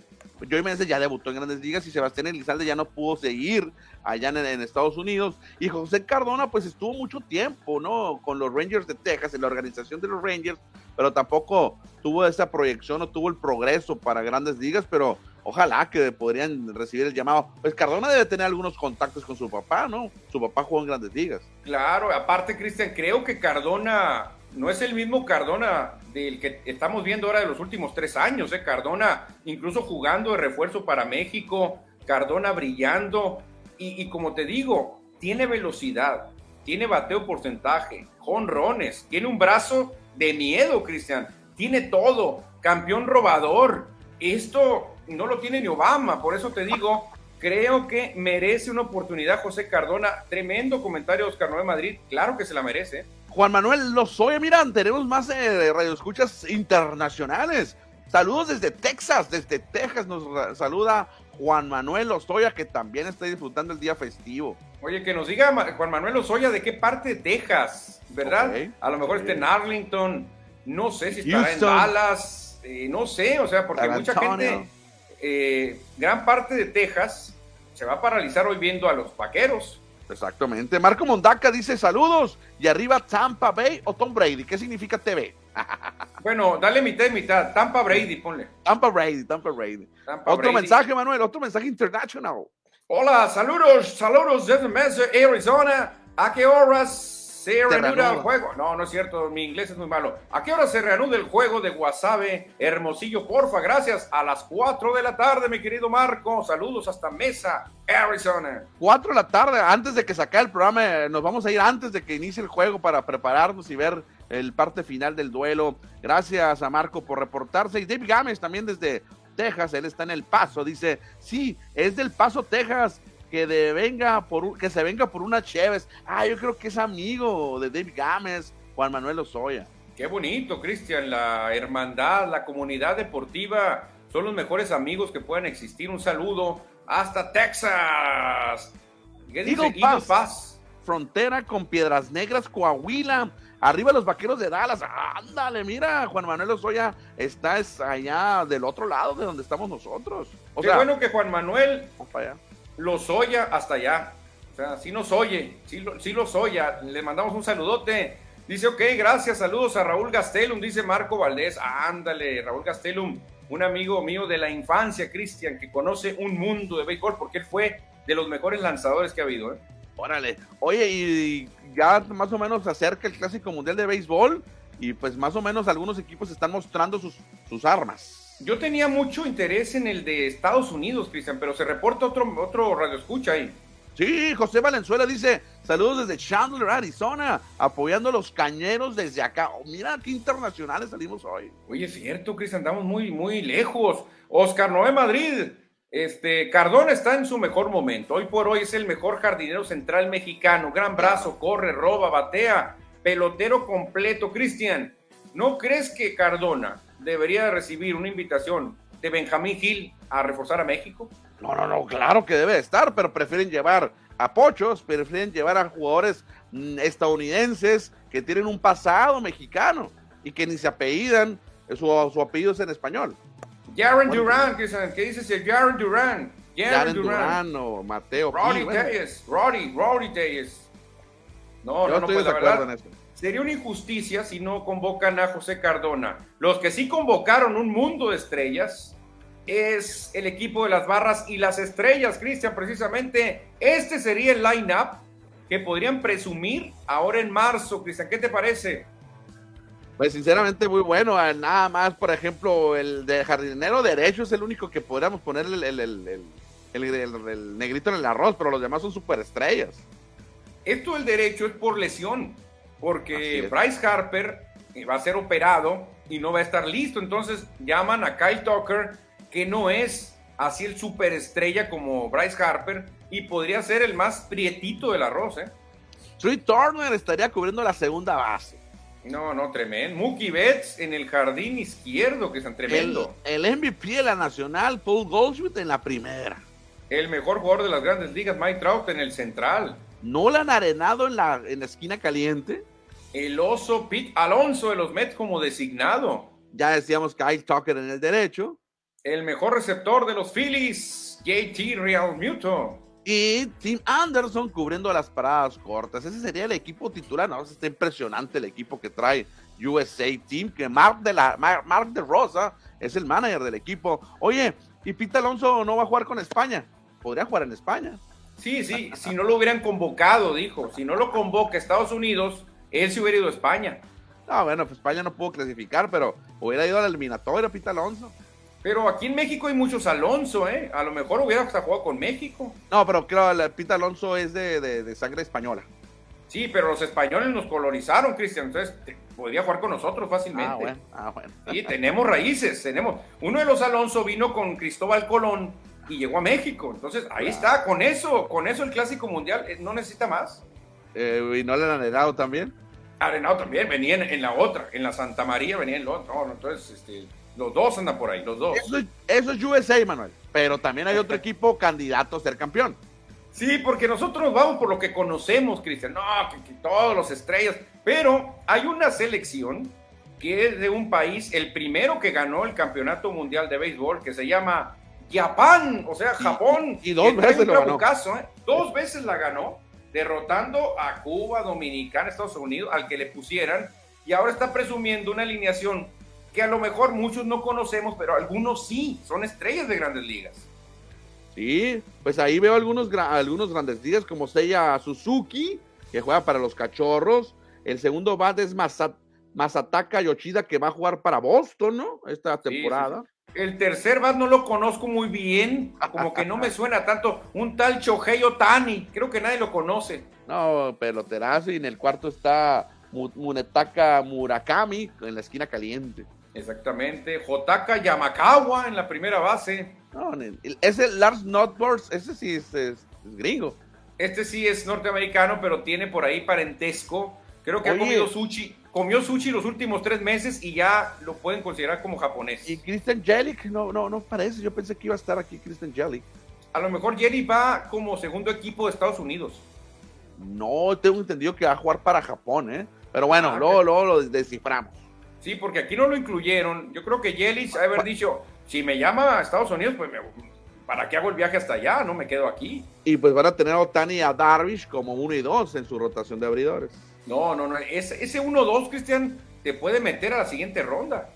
Joey Meneses ya debutó en Grandes Ligas y Sebastián Elizalde ya no pudo seguir allá en, Estados Unidos. Y José Cardona pues estuvo mucho tiempo, ¿no? Con los Rangers de Texas, en la organización de los Rangers, pero tampoco tuvo esa proyección, no tuvo el progreso para Grandes Ligas, pero ojalá que podrían recibir el llamado. Pues Cardona debe tener algunos contactos con su papá, ¿no? Su papá jugó en Grandes Ligas. Claro, aparte, Cristian, creo que Cardona no es el mismo Cardona del que estamos viendo ahora de los últimos tres años. ¿eh? Cardona incluso jugando de refuerzo para México, Cardona brillando. Y, como te digo, tiene velocidad, tiene bateo porcentaje, jonrones, tiene un brazo de miedo, Cristian. Tiene todo, campeón robador. Esto no lo tiene ni Obama, por eso te digo, creo que merece una oportunidad José Cardona. Tremendo comentario de Oscar Noé Madrid, claro que se la merece. Juan Manuel Lozoya, mira, tenemos más eh, radioescuchas internacionales. Saludos desde Texas, desde Texas nos saluda Juan Manuel Ostoya, que también está disfrutando el día festivo. Oye, que nos diga Juan Manuel Ostoya de qué parte de Texas, ¿verdad? A lo mejor está en Arlington, no sé si estará en Dallas, eh, no sé, o sea, porque mucha gente, eh, gran parte de Texas se va a paralizar hoy viendo a los vaqueros. Exactamente. Marco Mondaca dice saludos y arriba Tampa Bay o Tom Brady. ¿Qué significa TV? bueno, dale mitad y mitad. Tampa Brady, ponle. Tampa Brady, Tampa Brady. otro mensaje, Manuel, otro mensaje internacional. Hola, saludos, saludos desde Mesa, Arizona. ¿A qué horas se reanuda el juego. No, no es cierto, mi inglés es muy malo. ¿A qué hora se reanuda el juego de Guasave Hermosillo? Porfa, gracias. A las 4 de la tarde, mi querido Marco. Saludos hasta Mesa, Arizona. 4 de la tarde, antes de que saque el programa, eh, nos vamos a ir antes de que inicie el juego para prepararnos y ver el parte final del duelo. Gracias a Marco por reportarse. Y Dave Gámez también desde Texas, él está en El Paso. Dice, sí, es del Paso, Texas que de venga por que se venga por una Chévez. Ah, yo creo que es amigo de David Gámez, Juan Manuel Osoya. Qué bonito, Cristian, la hermandad, la comunidad deportiva son los mejores amigos que puedan existir. Un saludo hasta Texas. ¿Qué dice? Pass, Frontera con Piedras Negras, Coahuila. Arriba los vaqueros de Dallas. Ándale, mira, Juan Manuel Osoya está allá del otro lado de donde estamos nosotros. Qué bueno que Juan Manuel los oye hasta allá. O sea, sí nos oye, sí, sí los oye. Le mandamos un saludote. Dice, ok, gracias, saludos a Raúl Gastelum, dice Marco Valdés. Ándale, Raúl Gastelum, un amigo mío de la infancia, Cristian, que conoce un mundo de béisbol porque él fue de los mejores lanzadores que ha habido. ¿eh? Órale, oye, y ya más o menos se acerca el Clásico Mundial de Béisbol y pues más o menos algunos equipos están mostrando sus, sus armas. Yo tenía mucho interés en el de Estados Unidos, Cristian, pero se reporta otro, otro radio escucha ahí. Sí, José Valenzuela dice, saludos desde Chandler, Arizona, apoyando a los cañeros desde acá. Oh, mira qué internacionales salimos hoy. Oye, es cierto, Cristian, andamos muy, muy lejos. Oscar Noé Madrid, este, Cardona está en su mejor momento. Hoy por hoy es el mejor jardinero central mexicano. Gran brazo, corre, roba, batea, pelotero completo. Cristian, ¿no crees que Cardona debería recibir una invitación de Benjamín Gil a reforzar a México? No, no, no, claro que debe estar, pero prefieren llevar a pochos, prefieren llevar a jugadores mm, estadounidenses que tienen un pasado mexicano y que ni se apellidan, su, su apellido es en español. Jaren Duran, ¿qué, dices Jaren Duran? Jaren Duran, o Mateo. Roddy Telles, Roddy, Roddy Telles. No, no, no, pues la verdad, Sería una injusticia si no convocan a José Cardona. Los que sí convocaron un mundo de estrellas es el equipo de las barras y las estrellas, Cristian, precisamente. Este sería el line-up que podrían presumir ahora en marzo, Cristian. ¿Qué te parece? Pues sinceramente muy bueno. Ah, nada más, por ejemplo, el de jardinero derecho es el único que podríamos poner el, el, negrito en el arroz, pero los demás son superestrellas. Esto del derecho es por lesión porque Bryce Harper eh, va a ser operado y no va a estar listo. Entonces llaman a Kyle Tucker, que no es así el superestrella como Bryce Harper y podría ser el más prietito del arroz. ¿eh? Turner estaría cubriendo la segunda base. No, no, tremendo. Mookie Betts en el jardín izquierdo, que es tremendo. El, el MVP de la Nacional, Paul Goldschmidt en la primera. El mejor jugador de las grandes ligas, Mike Trout en el central. Nolan Arenado en la, en la esquina caliente el oso Pete Alonso de los Mets como designado. Ya decíamos Kyle Tucker en el derecho. El mejor receptor de los Phillies, JT Real Muto. Y Tim Anderson cubriendo las paradas cortas. Ese sería el equipo titular. No, está impresionante el equipo que trae USA Team, que Mark de, la, Mark de Rosa es el manager del equipo. Oye, y Pete Alonso no va a jugar con España. Podría jugar en España. Sí, sí, si no lo hubieran convocado, dijo. Si no lo convoca Estados Unidos, él se hubiera ido a España. No, bueno, pues España no pudo clasificar, pero hubiera ido a la eliminatoria, Pita Alonso. Pero aquí en México hay muchos Alonso, ¿eh? A lo mejor hubiera hasta jugado con México. No, pero que Pita Alonso es de, sangre española. Sí, pero los españoles nos colonizaron, Cristian. Entonces, podría jugar con nosotros fácilmente. Ah, bueno. Ah, bueno. Sí, tenemos raíces, tenemos. Uno de los Alonso vino con Cristóbal Colón y llegó a México. Entonces, ahí está, con eso, con eso el Clásico Mundial eh, no necesita más. Eh, ¿Y no le han también? Arenado también, venía en, la otra, en la Santa María venía en la otra. entonces, este, Los dos andan por ahí, los dos. Eso, es- eso es USA, Manuel. Pero también hay otro equipo candidato a ser campeón. Sí, porque nosotros vamos por lo que conocemos, Cristian. No, que, que todos los estrellas. Pero hay una selección que es de un país, el primero que ganó el campeonato mundial de béisbol, que se llama Japón, o sea, Japón. y- y dos veces lo ganó. ¿eh? Dos veces la ganó, derrotando a Cuba, Dominicana, Estados Unidos, al que le pusieran. Y ahora está presumiendo una alineación que a lo mejor muchos no conocemos, pero algunos sí, son estrellas de grandes ligas. Sí, pues ahí veo algunos, algunos grandes ligas como Seiya Suzuki, que juega para los cachorros. El segundo bat es Masa- Masataka Yoshida, que va a jugar para Boston, ¿no? Esta Sí, temporada. El tercer bat no lo conozco muy bien, como que no me suena tanto. Un tal Shohei Otani, creo que nadie lo conoce. No, peloterazo. Y en el cuarto está Mu- Munetaka Murakami, en la esquina caliente. Exactamente. Jotaka Yamakawa en la primera base. No, ese Lars Notbors, ese sí es, es- es gringo. Este sí es norteamericano, pero tiene por ahí parentesco. Creo que ha comido sushi. Comió sushi los últimos tres meses y ya lo pueden considerar como japonés. Y Christian Jelic, no, no, no parece. Yo pensé que iba a estar aquí Christian Jelic. A lo mejor Jerry va como segundo equipo de Estados Unidos. No, tengo entendido que va a jugar para Japón, ¿eh? Pero bueno, Ah, luego, lo desciframos. Sí, porque aquí no lo incluyeron. Yo creo que Yelich ha haber dicho, si me llama a Estados Unidos, pues me- ¿para qué hago el viaje hasta allá? No me quedo aquí. Y pues van a tener a Otani y a Darvish como uno y dos en su rotación de abridores. No, no, no. Ese, ese 1-2, Cristian, te puede meter a la siguiente ronda.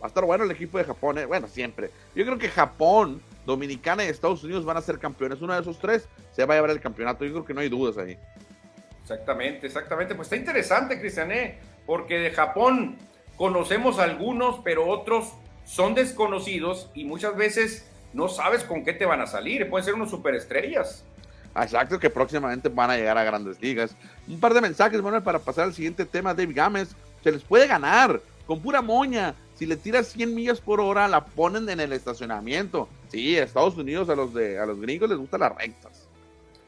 Va a estar bueno el equipo de Japón, ¿eh? Bueno, siempre. Yo creo que Japón, Dominicana y Estados Unidos van a ser campeones. Uno de esos tres se va a llevar el campeonato. Yo creo que no hay dudas ahí. Exactamente, exactamente. Pues está interesante, Cristian, ¿eh? porque de Japón conocemos algunos, pero otros son desconocidos y muchas veces no sabes con qué te van a salir. Pueden ser unos superestrellas. Exacto, que próximamente van a llegar a grandes ligas. Un par de mensajes, Manuel, para pasar al siguiente tema. Dave Gámez, se les puede ganar con pura moña. Si le tiras 100 millas por hora, la ponen en el estacionamiento. Sí, a Estados Unidos, a los, de, a los gringos les gustan las rectas.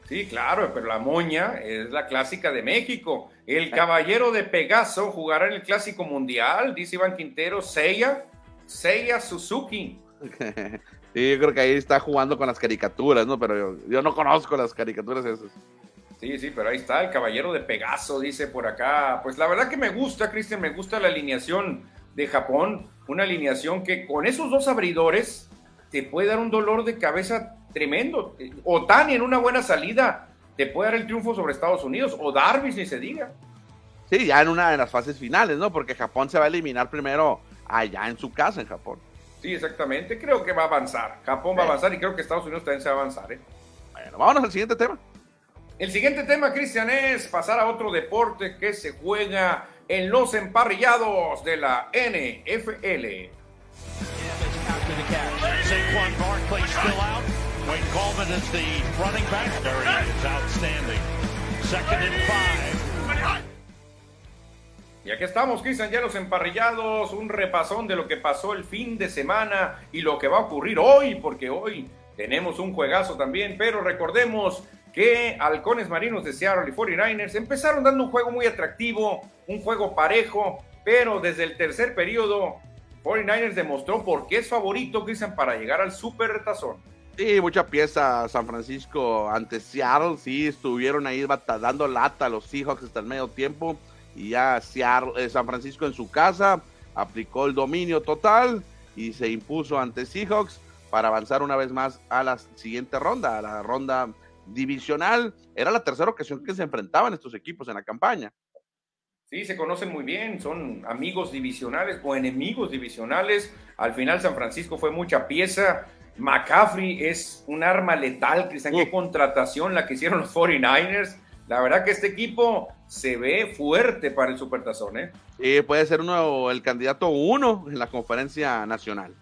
Sí, claro, pero la moña es la clásica de México. El caballero de Pegaso jugará en el Clásico Mundial, dice Iván Quintero, Seiya, Seiya Suzuki. Sí, yo creo que ahí está jugando con las caricaturas, ¿no? Pero yo, yo no conozco las caricaturas esas. Sí, sí, pero ahí está el caballero de Pegaso, dice por acá. Pues la verdad que me gusta, Cristian, me gusta la alineación de Japón. Una alineación que con esos dos abridores te puede dar un dolor de cabeza tremendo. Otani en una buena salida te puede dar el triunfo sobre Estados Unidos. O Darvish, ni se diga. Sí, ya en una de las fases finales, ¿no? Porque Japón se va a eliminar primero allá en su casa, en Japón. Sí, exactamente. Creo que va a avanzar. Japón va a avanzar y creo que Estados Unidos también se va a avanzar. ¿eh? Bueno, vámonos al siguiente tema. El siguiente tema, Cristian, es pasar a otro deporte que se juega en los emparrillados de la NFL. Wayne Coleman is the running back. There he is, outstanding. Second and five. Y aquí estamos, Cristian, ya los emparrillados, un repasón de lo que pasó el fin de semana y lo que va a ocurrir hoy, porque hoy tenemos un juegazo también, pero recordemos que Halcones Marinos de Seattle y 49ers empezaron dando un juego muy atractivo, un juego parejo, pero desde el tercer periodo 49ers demostró por qué es favorito, Cristian, para llegar al super tazón. Sí, mucha pieza San Francisco ante Seattle. Sí, estuvieron ahí dando lata a los Seahawks hasta el medio tiempo. Y ya Seattle, eh, San Francisco en su casa aplicó el dominio total y se impuso ante Seahawks para avanzar una vez más a la siguiente ronda, a la ronda divisional. Era la tercera ocasión que se enfrentaban estos equipos en la campaña. Sí, se conocen muy bien, son amigos divisionales o enemigos divisionales. Al final San Francisco fue mucha pieza. McCaffrey es un arma letal, Cristian. Qué Uh. contratación la que hicieron los 49ers. La verdad que este equipo se ve fuerte para el Supertazón, ¿eh? Y puede ser uno, el candidato uno en la conferencia nacional.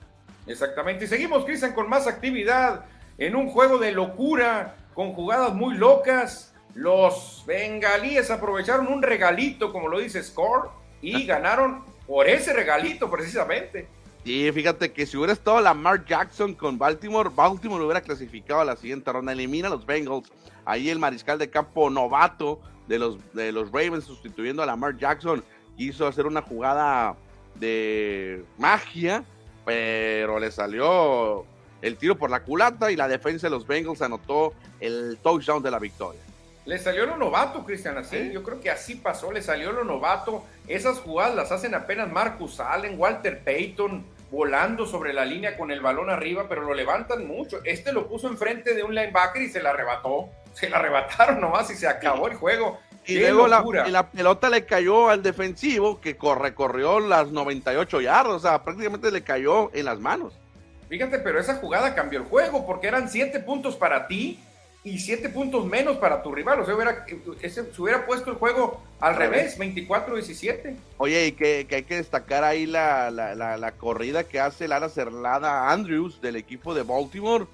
Exactamente. Y seguimos, Cristian, con más actividad en un juego de locura, con jugadas muy locas. Los bengalíes aprovecharon un regalito, como lo dice Score, y ganaron por ese regalito precisamente. Y fíjate que si hubiera estado Lamar Jackson con Baltimore, Baltimore hubiera clasificado a la siguiente ronda. Elimina a los Bengals. Ahí el mariscal de campo novato de los, de los Ravens sustituyendo a Lamar Jackson quiso hacer una jugada de magia, pero le salió el tiro por la culata y la defensa de los Bengals anotó el touchdown de la victoria. Le salió lo novato, Cristian, así. Yo creo que así pasó, le salió lo novato. Esas jugadas las hacen apenas Marcus Allen, Walter Payton, volando sobre la línea con el balón arriba, pero lo levantan mucho. Este lo puso enfrente de un linebacker y se la arrebató. Se la arrebataron nomás y se acabó el juego. Y luego la, pelota le cayó al defensivo que recorrió las 98 yardas, o sea, prácticamente le cayó en las manos. Fíjate, pero esa jugada cambió el juego porque eran siete puntos para ti y siete puntos menos para tu rival. O sea, hubiera, ese, se hubiera puesto el juego al revés, 24-17. Oye, y que, hay que destacar ahí la, la, corrida que hace Lara Cerlada Andrews del equipo de Baltimore,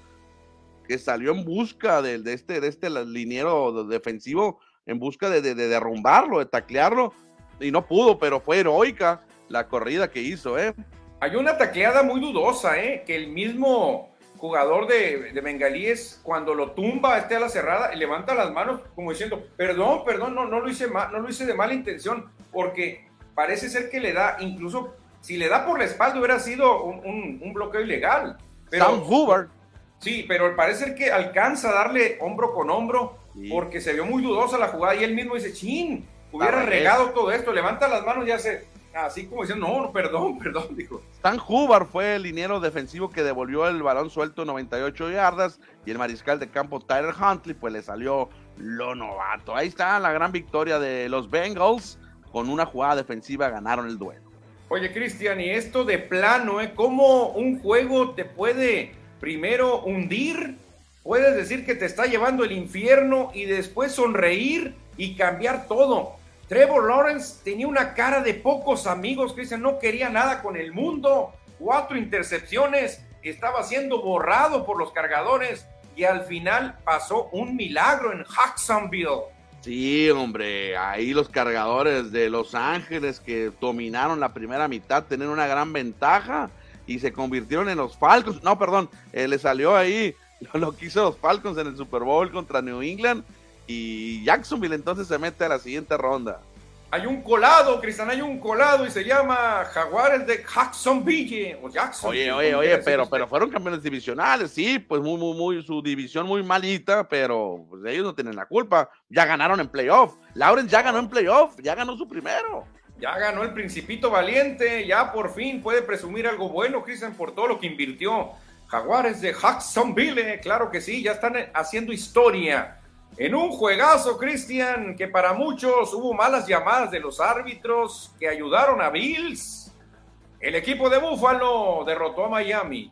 que salió en busca de, de este, de este liniero defensivo en busca de, derrumbarlo, de taclearlo, y no pudo, pero fue heroica la corrida que hizo, ¿eh? Hay una tacleada muy dudosa, ¿eh? Que el mismo jugador de, de Bengalíes, cuando lo tumba, esté a la cerrada, levanta las manos como diciendo, perdón, perdón, no, no, lo hice mal, no lo hice de mala intención, porque parece ser que le da, incluso si le da por la espalda hubiera sido un, bloqueo ilegal. Pero, Sam Hoover. Sí, pero parece ser que alcanza a darle hombro con hombro porque se vio muy dudosa la jugada y él mismo dice, chin, hubiera regado todo esto, levanta las manos y hace, así como diciendo, no, perdón, perdón, dijo. Stan Hubbard fue el liniero defensivo que devolvió el balón suelto 98 yardas y el mariscal de campo Tyler Huntley pues le salió lo novato. Ahí está la gran victoria de los Bengals, con una jugada defensiva ganaron el duelo. Oye, Cristian, y esto de plano, ¿eh? ¿Cómo un juego te puede primero hundir Puedes decir que te está llevando el infierno y después sonreír y cambiar todo. Trevor Lawrence tenía una cara de pocos amigos, que no quería nada con el mundo. Cuatro intercepciones, estaba siendo borrado por los cargadores y al final pasó un milagro en Jacksonville. Sí, hombre, ahí los cargadores de Los Ángeles que dominaron la primera mitad, tenían una gran ventaja y se convirtieron en los Falcons. No, perdón, eh, le salió ahí lo quiso los Falcons en el Super Bowl contra New England y Jacksonville entonces se mete a la siguiente ronda. Hay un colado, Cristian, hay un colado y se llama Jaguares de Jacksonville o Jackson. Oye, oye, oye, pero, pero fueron campeones divisionales, sí, pues muy, muy, muy, su división muy malita, pero pues, ellos no tienen la culpa. Ya ganaron en playoff. Lawrence ya ganó en playoff, ya ganó su primero. Ya ganó el Principito Valiente, ya por fin puede presumir algo bueno, Cristian, por todo lo que invirtió Jaguares de Jacksonville, claro que sí, ya están haciendo historia. En un juegazo, Cristian, que para muchos hubo malas llamadas de los árbitros que ayudaron a Bills. El equipo de Buffalo derrotó a Miami.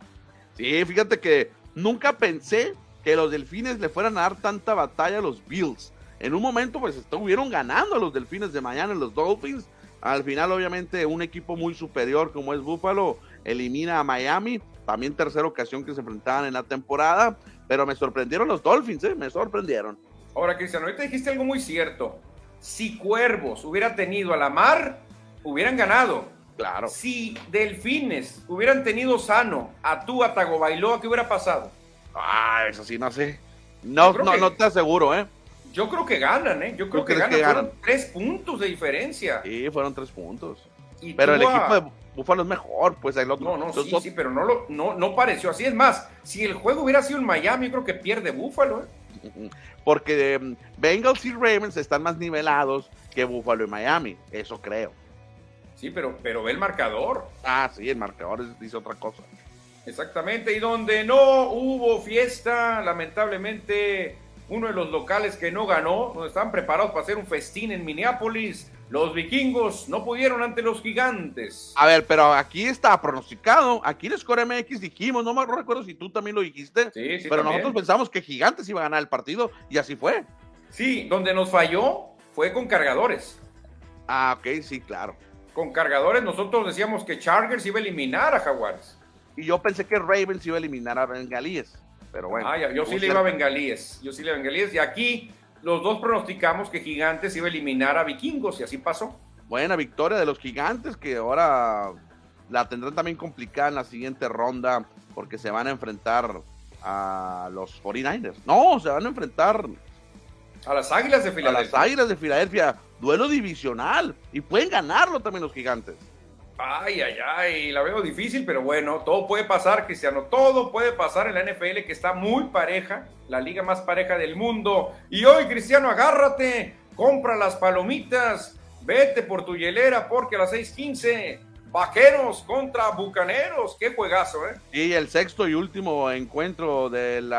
Sí, fíjate que nunca pensé que los Delfines le fueran a dar tanta batalla a los Bills. En un momento, pues estuvieron ganando a los Delfines de mañana, los Dolphins. Al final, obviamente, un equipo muy superior como es Buffalo elimina a Miami también tercera ocasión que se enfrentaban en la temporada, pero me sorprendieron los Dolphins, ¿eh? me sorprendieron. Ahora, Cristiano, ahorita dijiste algo muy cierto. Si Cuervos hubiera tenido a la mar, hubieran ganado. Claro. Si Delfines hubieran tenido sano a tú, a Tagovailoa, ¿qué hubiera pasado? Ah, eso sí, no sé. No, no, no te aseguro, ¿eh? Yo creo que ganan, ¿eh? Yo creo que ganan. Fueron tres puntos de diferencia. Sí, fueron tres puntos. Pero el equipo de Búfalo es mejor, pues el otro. No, no, sí, sí, pero no, lo, no, no pareció así. Es más, si el juego hubiera sido en Miami, creo que pierde Búfalo. ¿eh? Porque um, Bengals y Ravens están más nivelados que Búfalo y Miami, eso creo. Sí, pero, pero ve el marcador. Ah, sí, el marcador dice otra cosa. Exactamente, y donde no hubo fiesta, lamentablemente, uno de los locales que no ganó, donde estaban preparados para hacer un festín en Minneapolis, los vikingos no pudieron ante los gigantes. A ver, pero aquí está pronosticado. Aquí en Score MX dijimos, no me recuerdo si tú también lo dijiste. Sí, sí, pero nosotros pensamos que Gigantes iba a ganar el partido y así fue. Sí, donde nos falló fue con cargadores. Ah, ok, sí, claro. Con cargadores nosotros decíamos que Chargers iba a eliminar a Jaguares. Y yo pensé que Ravens iba a eliminar a Bengalíes. Pero bueno. Ah, yo sí le iba a Bengalíes. Yo sí le iba a Bengalíes. Y aquí los dos pronosticamos que Gigantes iba a eliminar a Vikingos y así pasó. Buena victoria de los Gigantes que ahora la tendrán también complicada en la siguiente ronda porque se van a enfrentar a los 49ers. No, se van a enfrentar a las Águilas de Filadelfia. A las Águilas de Filadelfia. Duelo divisional. Y pueden ganarlo también los Gigantes. Ay, ay, ay, la veo difícil, pero bueno, todo puede pasar, Cristiano, todo puede pasar en la NFL que está muy pareja, la liga más pareja del mundo. Y hoy, Cristiano, agárrate, compra las palomitas, vete por tu hielera porque a las 6:15 Vaqueros contra Bucaneros, qué juegazo, ¿eh? Y el sexto y último encuentro del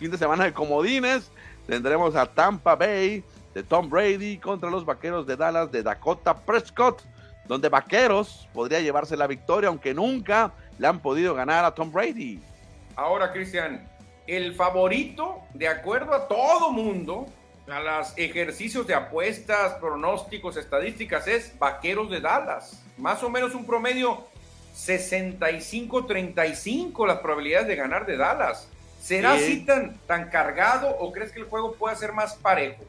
fin de semana de Comodines, tendremos a Tampa Bay de Tom Brady contra los Vaqueros de Dallas de Dakota Prescott donde Vaqueros podría llevarse la victoria, aunque nunca le han podido ganar a Tom Brady. Ahora, Cristian, el favorito, de acuerdo a todo mundo, a los ejercicios de apuestas, pronósticos, estadísticas, es Vaqueros de Dallas. Más o menos un promedio 65-35 las probabilidades de ganar de Dallas. ¿Será así tan, tan cargado o crees que el juego pueda ser más parejo?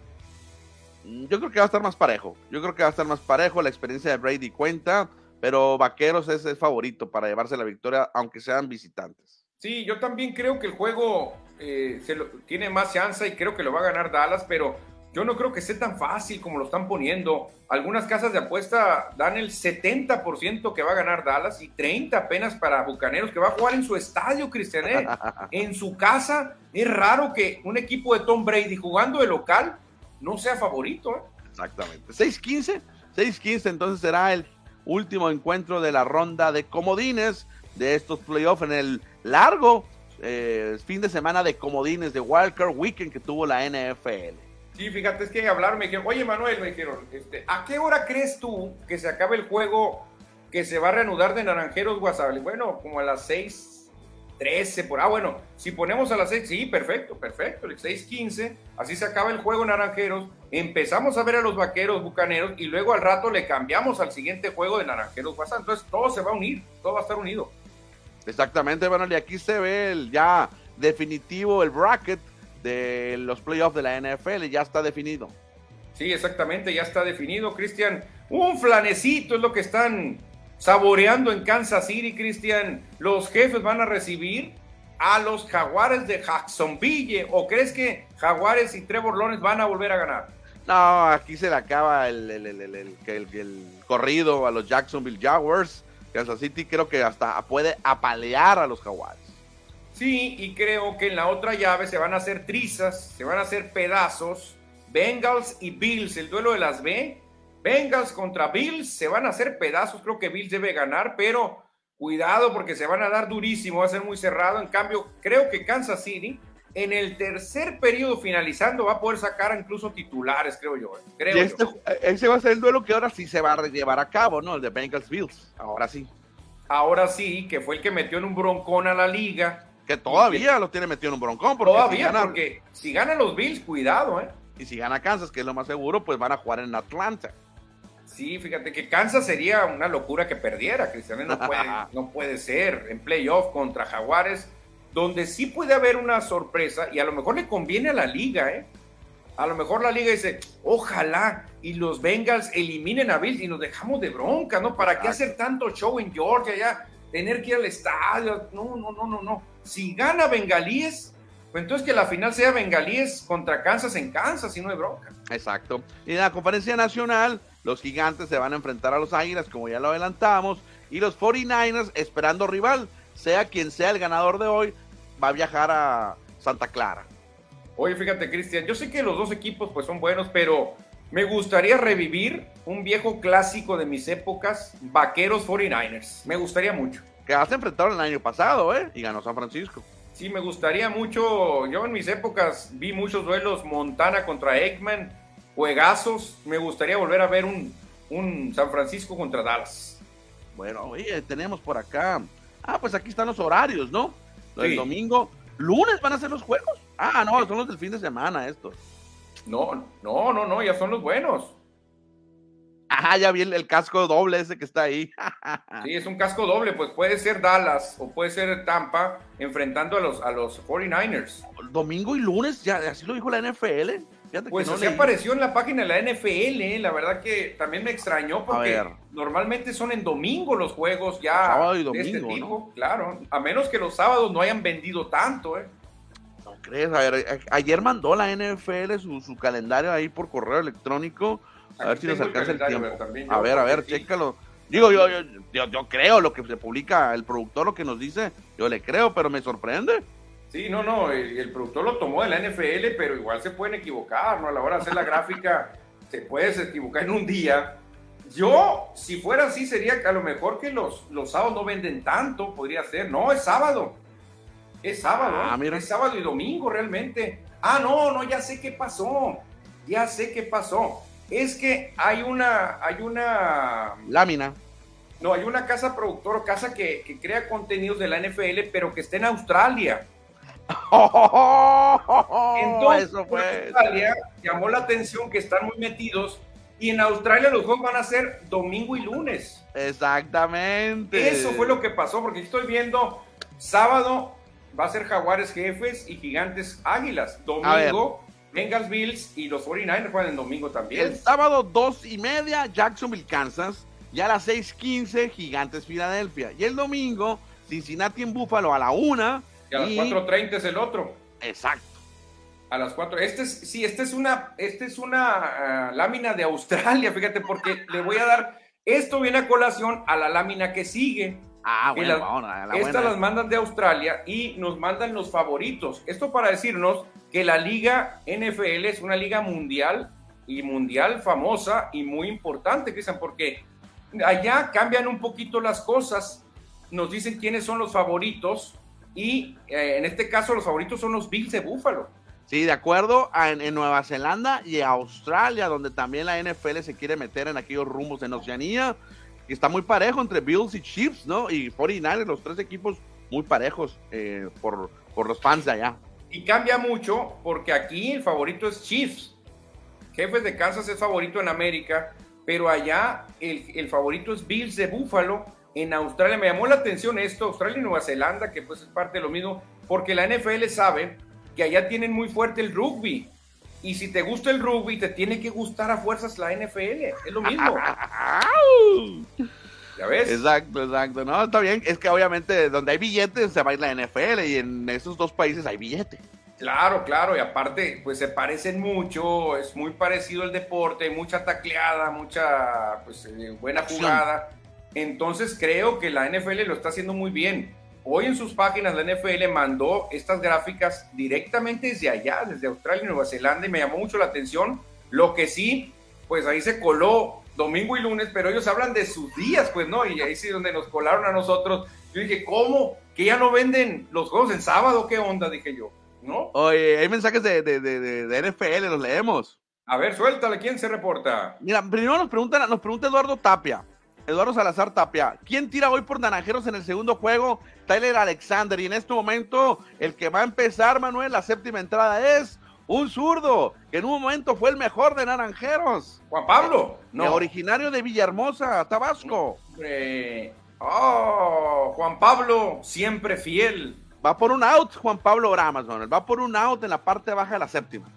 Yo creo que va a estar más parejo. Yo creo que va a estar más parejo. La experiencia de Brady cuenta, pero Vaqueros es el favorito para llevarse la victoria, aunque sean visitantes. Sí, yo también creo que el juego eh, se lo, tiene más chance y creo que lo va a ganar Dallas, pero yo no creo que sea tan fácil como lo están poniendo. Algunas casas de apuesta dan el 70% que va a ganar Dallas y 30 apenas para Bucaneros, que va a jugar en su estadio, Cristiané. en su casa. Es raro que un equipo de Tom Brady jugando de local no sea favorito. ¿eh? Exactamente. 6-15. 6-15 entonces será el último encuentro de la ronda de comodines de estos playoffs en el largo eh, fin de semana de comodines de Wildcard Weekend que tuvo la NFL. Sí, fíjate, es que hablar me dijeron, oye Manuel, me dijeron, este, ¿a qué hora crees tú que se acabe el juego que se va a reanudar de Naranjeros Guasabel? Bueno, como a las 6, 13 por ah bueno si ponemos a las 6 sí perfecto perfecto el 6-15 así se acaba el juego naranjeros empezamos a ver a los vaqueros bucaneros y luego al rato le cambiamos al siguiente juego de naranjeros WhatsApp entonces todo se va a unir todo va a estar unido. Exactamente bueno y aquí se ve el ya definitivo el bracket de los playoffs de la NFL ya está definido. Sí exactamente ya está definido Cristian. Un flanecito es lo que están saboreando en Kansas City, Cristian, los jefes van a recibir a los Jaguares de Jacksonville. ¿O crees que Jaguares y Trevor Lawrence van a volver a ganar? No, aquí se le acaba el, el, corrido a los Jacksonville Jaguars. Kansas City creo que hasta puede apalear a los Jaguares. Sí, y creo que en la otra llave se van a hacer trizas, se van a hacer pedazos. Bengals y Bills, el duelo de las B, Bengals contra Bills se van a hacer pedazos. Creo que Bills debe ganar, pero cuidado porque se van a dar durísimo, va a ser muy cerrado. En cambio, creo que Kansas City en el tercer periodo finalizando va a poder sacar incluso titulares, creo yo. Creo este, Ese va a ser el duelo que ahora sí se va a llevar a cabo, ¿no? El de Bengals Bills. Ahora sí. Ahora sí, que fue el que metió en un broncón a la liga. Que todavía lo tiene metido en un broncón. Porque todavía, porque si ganan los Bills, cuidado, ¿eh? Y si gana Kansas, que es lo más seguro, pues van a jugar en Atlanta. Sí, fíjate que Kansas sería una locura que perdiera, Cristiano. No puede, no puede ser en playoff contra Jaguares, donde sí puede haber una sorpresa y a lo mejor le conviene a la liga, ¿eh? A lo mejor la liga dice, ojalá y los Bengals eliminen a Bills y nos dejamos de bronca, ¿no? ¿Para qué hacer tanto show en Georgia ya? Tener que ir al estadio. No, no, no, no, no. Si gana Bengalíes, pues entonces que la final sea Bengalíes contra Kansas en Kansas y no hay bronca. Exacto. Y en la conferencia nacional, los gigantes se van a enfrentar a los águilas, como ya lo adelantamos, y los 49ers esperando rival, sea quien sea el ganador de hoy, va a viajar a Santa Clara. Oye, fíjate, Cristian, yo sé que los dos equipos pues son buenos, pero me gustaría revivir un viejo clásico de mis épocas, Vaqueros 49ers. Me gustaría mucho. Que has enfrentado el año pasado, ¿eh? Y ganó San Francisco. Sí, me gustaría mucho. Yo en mis épocas vi muchos duelos Montana contra Eggman juegazos. Me gustaría volver a ver un, un San Francisco contra Dallas. Bueno, oye, tenemos por acá. Ah, pues aquí están los horarios, ¿no? El domingo. ¿Lunes van a ser los juegos? Ah, no, son los del fin de semana estos. No, no, no, no, ya son los buenos. Ah, ya vi el, casco doble ese que está ahí. sí, es un casco doble, pues puede ser Dallas o puede ser Tampa enfrentando a los, a los 49ers. Domingo y lunes, ya así lo dijo la NFL pues así apareció en la página de la NFL, ¿eh? la verdad que también me extrañó porque normalmente son en domingo los juegos ya Sábado y este domingo, claro, a menos que los sábados no hayan vendido tanto, ¿eh? No crees, a ver, ayer mandó la NFL su, calendario ahí por correo electrónico, a ver si nos alcanza el tiempo. a ver, a ver, chécalo. Digo, yo, yo, yo, yo creo lo que se publica, el productor lo que nos dice, yo le creo, pero me sorprende. Sí, no, no, el, el, productor lo tomó de la NFL, pero igual se pueden equivocar, ¿no? A la hora de hacer la gráfica, se puede equivocar en un día. Yo, si fuera así, sería que a lo mejor que los, los sábados no venden tanto, podría ser. No, es sábado. Es sábado, Ah, mira. es sábado y domingo realmente. Ah, no, no, ya sé qué pasó. Ya sé qué pasó. Es que hay una, hay una, Lámina. no, hay una casa productora, casa que, que crea contenidos de la NFL, pero que está en Australia. Entonces, Eso fue. Australia llamó la atención que están muy metidos y en Australia los juegos van a ser domingo y lunes. Exactamente. Eso fue lo que pasó, porque estoy viendo sábado va a ser Jaguares Jefes y Gigantes Águilas. Domingo, Bengals Bills y los 49ers juegan el domingo también. El sábado, dos y media, Jacksonville, Kansas. Y a las 6:15, Gigantes, Filadelfia. Y el domingo, Cincinnati en Búfalo a la una. Y a las 4.30 es el otro. Exacto. A las 4. Este es, sí, esta es una, este es una ah, lámina de Australia, fíjate, porque le voy a dar. Esto viene a colación a la lámina que sigue. Ah, bueno, las- la Estas buena. las mandan de Australia y nos mandan los favoritos. Esto para decirnos que la liga NFL es una liga mundial y mundial famosa y muy importante, Cristian, porque allá cambian un poquito las cosas. Nos dicen quiénes son los favoritos y eh, en este caso los favoritos son los Bills de Buffalo. Sí, de acuerdo a- en, Nueva Zelanda y Australia, donde también la NFL se quiere meter en aquellos rumbos en Oceanía, que está muy parejo entre Bills y Chiefs, ¿no? Y 49ers, los tres equipos muy parejos eh, por, por los fans de allá. Y cambia mucho porque aquí el favorito es Chiefs. Jefes de Kansas es favorito en América, pero allá el, el favorito es Bills de Buffalo. En Australia me llamó la atención esto, Australia y Nueva Zelanda, que pues es parte de lo mismo, porque la NFL sabe que allá tienen muy fuerte el rugby. Y si te gusta el rugby, te tiene que gustar a fuerzas la NFL. Es lo mismo. ¿Ya ves? Exacto, exacto. No, está bien. Es que obviamente donde hay billetes se va a ir la NFL y en esos dos países hay billete. Claro, claro, y aparte, pues se parecen mucho, es muy parecido el deporte, mucha tacleada, mucha pues, eh, buena Acción. jugada. Entonces creo que la NFL lo está haciendo muy bien. Hoy en sus páginas la NFL mandó estas gráficas directamente desde allá, desde Australia y Nueva Zelanda, y me llamó mucho la atención. Lo que sí, pues ahí se coló domingo y lunes, pero ellos hablan de sus días, pues, ¿no? Y ahí sí donde nos colaron a nosotros. Yo dije, ¿cómo? ¿Que ya no venden los juegos en sábado? ¿Qué onda? Dije yo, ¿no? Oye, hay mensajes de, de, de, de- NFL, los leemos. A ver, suéltale, ¿quién se reporta? Mira, primero nos preguntan, nos pregunta Eduardo Tapia. Eduardo Salazar Tapia. ¿Quién tira hoy por Naranjeros en el segundo juego? Tyler Alexander. Y en este momento, el que va a empezar, Manuel, la séptima entrada es un zurdo, que en un momento fue el mejor de Naranjeros. Juan Pablo. No. Originario de Villahermosa, Tabasco. Hombre. Oh, Juan Pablo, siempre fiel. Va por un out, Juan Pablo Oramas, Manuel. Va por un out en la parte baja de la séptima.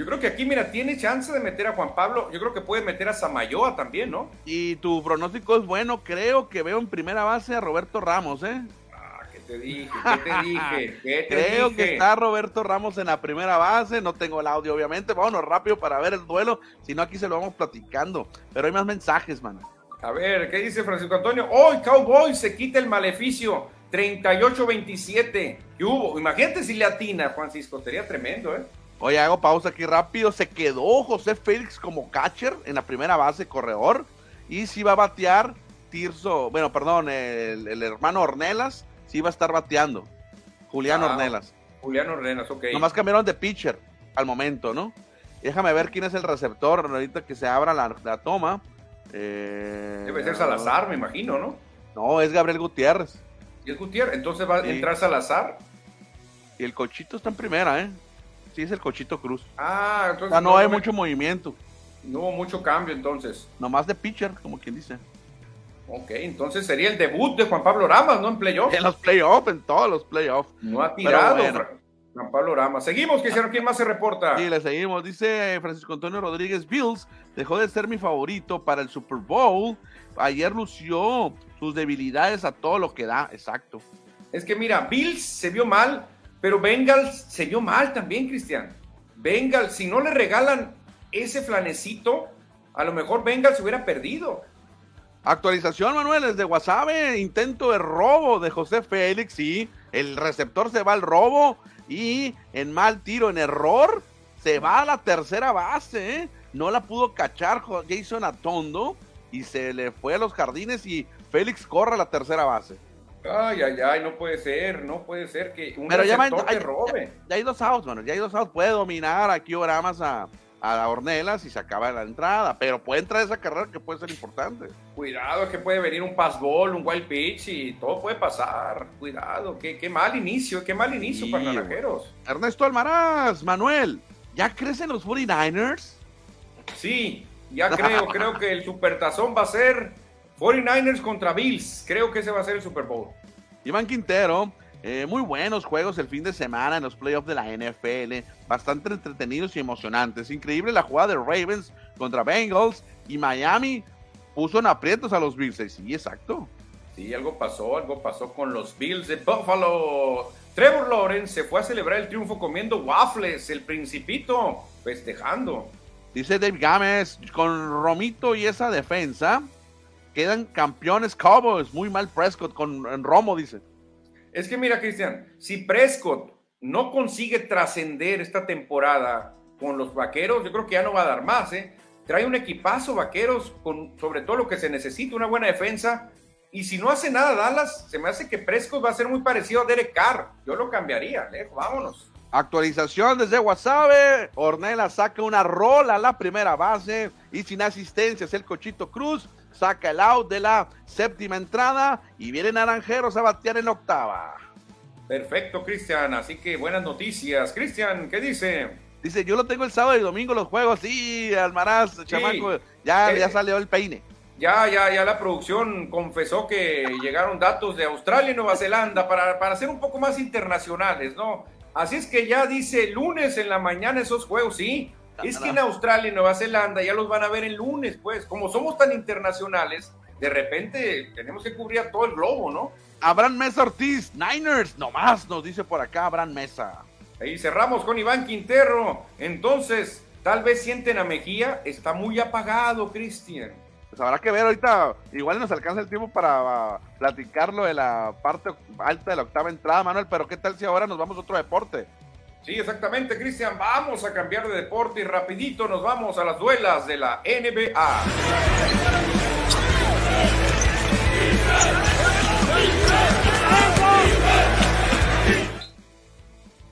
Yo creo que aquí, mira, tiene chance de meter a Juan Pablo. Yo creo que puede meter a Samayoa también, ¿no? Y tu pronóstico es bueno. Creo que veo en primera base a Roberto Ramos, ¿eh? Ah, ¿qué te dije? ¿Qué te dije? ¿Qué te Creo dije? que está Roberto Ramos en la primera base. No tengo el audio, obviamente. Vámonos rápido para ver el duelo. Si no, aquí se lo vamos platicando. Pero hay más mensajes, mano. A ver, ¿qué dice Francisco Antonio? Hoy Cowboy se quita el maleficio. 38-27. ¿Qué hubo? Imagínate si le atina, Francisco. Sería tremendo, ¿eh? Oye, hago pausa aquí rápido. Se quedó José Félix como catcher en la primera base, corredor. Y si va a batear Tirso, bueno, perdón, el, el hermano Ornelas, sí va a estar bateando. Julián Ah, Ornelas. Julián Ordenas, ok. Nomás cambiaron de pitcher al momento, ¿no? Déjame ver quién es el receptor ahorita que se abra la, la toma. Eh, Debe ser Salazar, me imagino, ¿no? No, es Gabriel Gutiérrez. Y es Gutiérrez, entonces va a entrar Salazar. Y el cochito está en primera, ¿eh? Sí, es el cochito Cruz. Ah, O entonces sea, no hay me- mucho movimiento. no hubo mucho cambio entonces. Nomás de pitcher, como quien dice. Ok, entonces sería el debut de Juan Pablo Ramas, ¿no? En playoff. En los playoffs, en todos los playoffs. No ha tirado bueno. Juan Pablo Ramas. Seguimos, que ¿quién más se reporta? Y le seguimos. Dice Francisco Antonio Rodríguez Bills dejó de ser mi favorito para el Super Bowl. Ayer lució sus debilidades a todo lo que da. Exacto. Es que mira, Bills se vio mal, pero Bengals se vio mal también, Cristian. Bengals, si no le regalan ese flanecito, a lo mejor Bengals se hubiera perdido. Actualización, Manuel, desde Guasave, intento de robo de José Félix, sí, el receptor se va al robo y en mal tiro, en error, se va a la tercera base, ¿eh? no la pudo cachar Jason Atondo y se le fue a los jardines y Félix corre a la tercera base. Ay, ay, ay, no puede ser, no puede ser que un Pero ya, hay, robe. Ya, hay dos outs, Manuel, ya hay dos outs, puede dominar aquí Oramas a, a Ornelas y se acaba la entrada, pero puede entrar esa carrera que puede ser importante. Cuidado, es que puede venir un pass ball, un wild pitch y todo puede pasar. Cuidado, qué, qué mal inicio, qué mal inicio para los naranjeros. Ernesto Almaraz, Manuel, ¿ya crecen los 49ers? Sí, ya creo, creo que el supertazón va a ser 49ers contra Bills. Creo que ese va a ser el Super Bowl. Iván Quintero, eh, muy buenos juegos el fin de semana en los playoffs de la NFL, bastante entretenidos y emocionantes. Increíble la jugada de Ravens contra Bengals y Miami puso en aprietos a los Bills. Sí, exacto. Sí, algo pasó, algo pasó con los Bills de Buffalo. Trevor Lawrence se fue a celebrar el triunfo comiendo waffles, el principito, festejando. Dice Dave Gámez, con Romito y esa defensa, quedan campeones Cowboys. Muy mal Prescott con Romo, dice. Es que mira, Cristian, si Prescott no consigue trascender esta temporada con los vaqueros, yo creo que ya no va a dar más, ¿eh? Trae un equipazo vaqueros con sobre todo lo que se necesita, una buena defensa. Y si no hace nada Dallas, se me hace que Prescott va a ser muy parecido a Derek Carr. Yo lo cambiaría, lejos, vámonos. Actualización desde WhatsApp. Ornella saca una rola a la primera base y sin asistencias el Cochito Cruz saca el out de la séptima entrada y viene Naranjeros a batear en octava. Perfecto, Cristian. Así que buenas noticias. Cristian, ¿qué dice? Dice, yo lo tengo el sábado y domingo los juegos. Sí, Almaraz, chamaco, ya, ya salió el peine. Ya, ya, ya la producción confesó que llegaron datos de Australia y Nueva Zelanda para, para ser un poco más internacionales, ¿no? Así es que ya dice lunes en la mañana esos juegos, sí. Es que en Australia y Nueva Zelanda ya los van a ver el lunes, pues. Como somos tan internacionales, de repente tenemos que cubrir a todo el globo, ¿no? Abraham Mesa Ortiz, Niners, nomás nos dice por acá Abraham Mesa. Ahí cerramos con Iván Quintero. Entonces, tal vez sienten a Mejía, está muy apagado, Cristian. Pues habrá que ver ahorita, igual nos alcanza el tiempo para platicarlo de la parte alta de la octava entrada, Manuel, pero ¿qué tal si ahora nos vamos a otro deporte? Sí, exactamente, Cristian. Vamos a cambiar de deporte y rapidito nos vamos a las duelas de la NBA.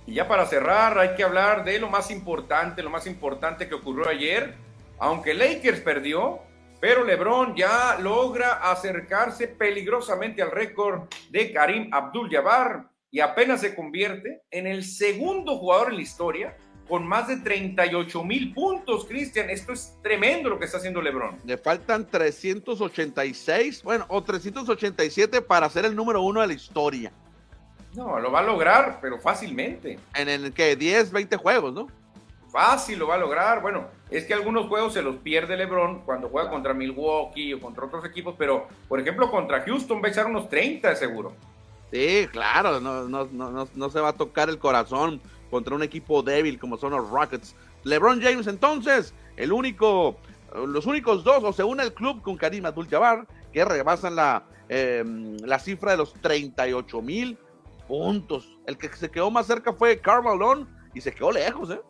Y ya para cerrar, hay que hablar de lo más importante, lo más importante que ocurrió ayer. Aunque Lakers perdió, pero LeBron ya logra acercarse peligrosamente al récord de Karim Abdul-Jabbar y apenas se convierte en el segundo jugador en la historia con más de 38 mil puntos, Cristian. Esto es tremendo lo que está haciendo LeBron. Le faltan 386, bueno, o 387 para ser el número uno de la historia. No, lo va a lograr, pero fácilmente. En el que 10, 20 juegos, ¿no? Fácil lo va a lograr. Bueno, es que algunos juegos se los pierde LeBron cuando juega contra Milwaukee o contra otros equipos, pero por ejemplo contra Houston va a echar unos 30 seguro. Sí, claro, no, no, no, no se va a tocar el corazón contra un equipo débil como son los Rockets. LeBron James entonces, el único, los únicos dos, o se une el club con Karim Abdul-Jabbar, que rebasan la, em, la cifra de los 38 mil puntos. El que se quedó más cerca fue Carmelo y se quedó lejos, ¿eh?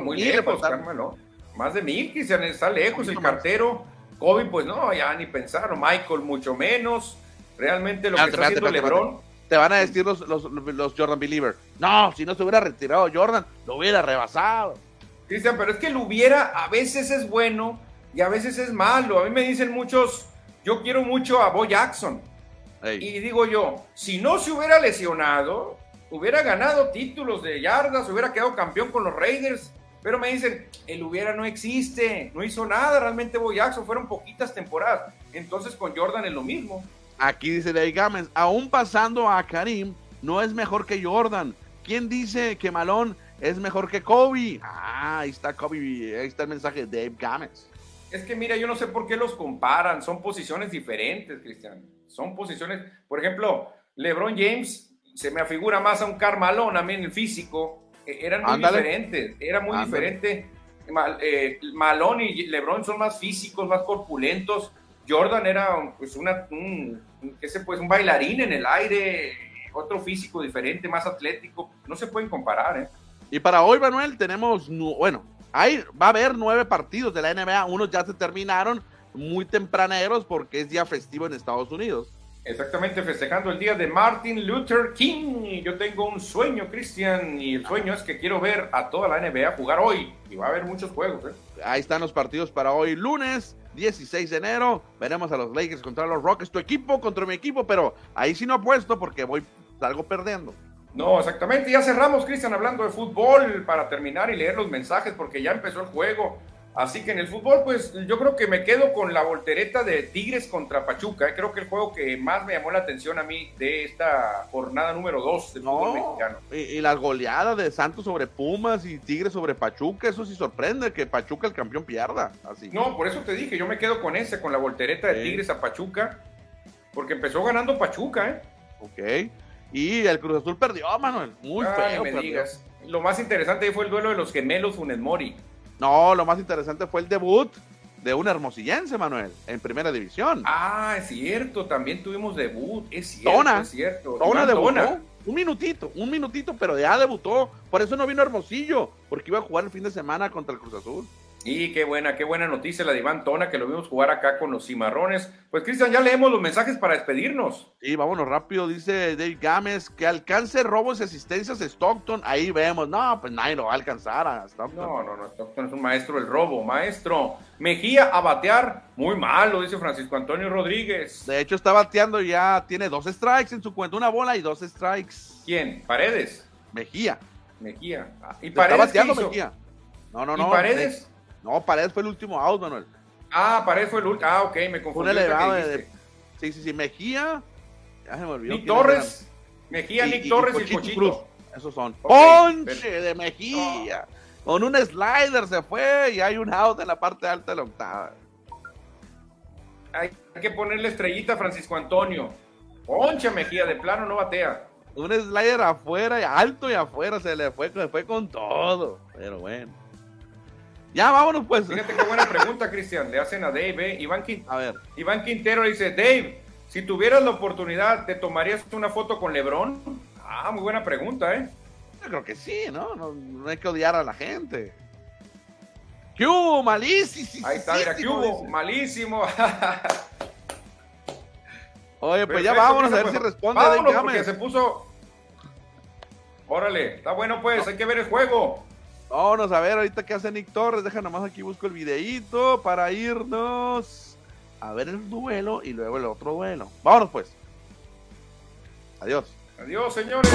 muy lejos, Carmelo. Más de mil, quizás está lejos el cartero. Kobe, pues no, ya ni pensaron. Michael, mucho menos. Realmente lo que está haciendo LeBron. Te van a decir los, los, Jordan Believer. No, si no se hubiera retirado Jordan, lo hubiera rebasado. Cristian, pero es que lo hubiera a veces es bueno y a veces es malo. A mí me dicen muchos, yo quiero mucho a Bo Jackson. Y digo yo, si no se hubiera lesionado, hubiera ganado títulos de yardas, hubiera quedado campeón con los Raiders. Pero me dicen, el hubiera no existe, no hizo nada realmente Bo Jackson, fueron poquitas temporadas. Entonces con Jordan es lo mismo. Aquí dice Dave Gámez, aún pasando a Karim, no es mejor que Jordan. ¿Quién dice que Malón es mejor que Kobe? Ah, ahí está Kobe, ahí está el mensaje de Dave Gámez. Es que mira, yo no sé por qué los comparan, son posiciones diferentes, Cristian. Son posiciones, por ejemplo, LeBron James se me afigura más a un Carmalón a mí en el físico. E, eran muy diferentes, era muy diferente. Eh, Malón y LeBron son más físicos, más corpulentos Jordan era pues una, un, ¿qué se puede? un bailarín en el aire, otro físico diferente, más atlético. No se pueden comparar, ¿eh? Y para hoy, Manuel, tenemos, bueno, hay, va a haber nueve partidos de la NBA. Unos ya se terminaron muy tempraneros porque es día festivo en Estados Unidos. Exactamente, festejando el día de Martin Luther King. Yo tengo un sueño, Cristian, y el sueño es que quiero ver a toda la NBA jugar hoy. Y va a haber muchos juegos. ¿eh? Ahí están los partidos para hoy, lunes 16 de enero. Veremos a los Lakers contra los Rockets, tu equipo contra mi equipo, pero ahí sí no apuesto porque voy, salgo perdiendo. No, exactamente. Ya cerramos, Cristian, hablando de fútbol para terminar y leer los mensajes porque ya empezó el juego. Así que en el fútbol, pues yo creo que me quedo con la voltereta de Tigres contra Pachuca. ¿eh? Creo que el juego que más me llamó la atención a mí de esta jornada número 2 del fútbol mexicano. Y, y las goleadas de Santos sobre Pumas y Tigres sobre Pachuca, eso sí sorprende que Pachuca el campeón pierda. Así. No, por eso te dije, yo me quedo con ese, con la voltereta de Sí. Tigres a Pachuca, porque empezó ganando Pachuca, ¿eh? Ok. Y el Cruz Azul perdió, Manuel. Muy Ay, feo. me perdió. digas. Lo más interesante ahí fue el duelo de los gemelos Funes Mori. No, lo más interesante fue el debut de un hermosillense, Manuel, en primera división. Ah, es cierto, también tuvimos debut, es cierto, Tona. es cierto. Tona debutó. Tona. Un minutito, un minutito, pero ya debutó. Por eso no vino Hermosillo, porque iba a jugar el fin de semana contra el Cruz Azul. Y qué buena, qué buena noticia la de Iván Tona, que lo vimos jugar acá con los cimarrones. Pues Cristian, ya leemos los mensajes para despedirnos. Sí, vámonos rápido, dice Dave Gámez, que alcance robos y asistencias Stockton. Ahí vemos. No, pues nadie lo va a alcanzar a Stockton. No, no, no, Stockton es un maestro del robo, maestro. Mejía a batear, muy malo, dice Francisco Antonio Rodríguez. De hecho, está bateando y ya tiene dos strikes en su cuenta, una bola y dos strikes. ¿Quién? Paredes. Mejía. Mejía. Ah, ¿Y Está Paredes qué bateando? Mejía. No, no, ¿Y no. Paredes? No, Paredes fue el último out, Manuel. Ah, Paredes fue el último. Ah, ok, me un confundí. ahorita elevado de. Sí, sí, sí. Mejía. Ya se me olvidó. Nick Torres. Mejía. Nick Torres y, Pochito. Cruz. Esos son. ¡Ponche de Mejía! Con un slider se fue y hay un out en la parte alta de la octava. Hay que ponerle estrellita a Francisco Antonio. Poncha Mejía, de plano no batea. Un slider afuera, y alto y afuera, se le fue, se fue con todo. Pero bueno. Ya, vámonos pues. Fíjate qué buena pregunta, Cristian. Le hacen a Dave, ¿eh? Iván, Quin- A ver, Iván Quintero dice, Dave, si tuvieras la oportunidad, ¿te tomarías una foto con Lebron? Ah, muy buena pregunta, ¿eh? yo creo que sí, ¿no? No, no hay que odiar a la gente. ¿Qué hubo? Malísimo. Ahí está, mira, ¿qué hubo? Malísimo. Oye, pues ya vámonos a ver si pues, responde Vámonos, porque se puso... Órale, está bueno pues, hay que ver el juego. Vámonos a ver ahorita qué hace Nick Torres. Deja nomás aquí busco el videíto para irnos a ver el duelo y luego el otro duelo. Vámonos pues. Adiós. Adiós, señores.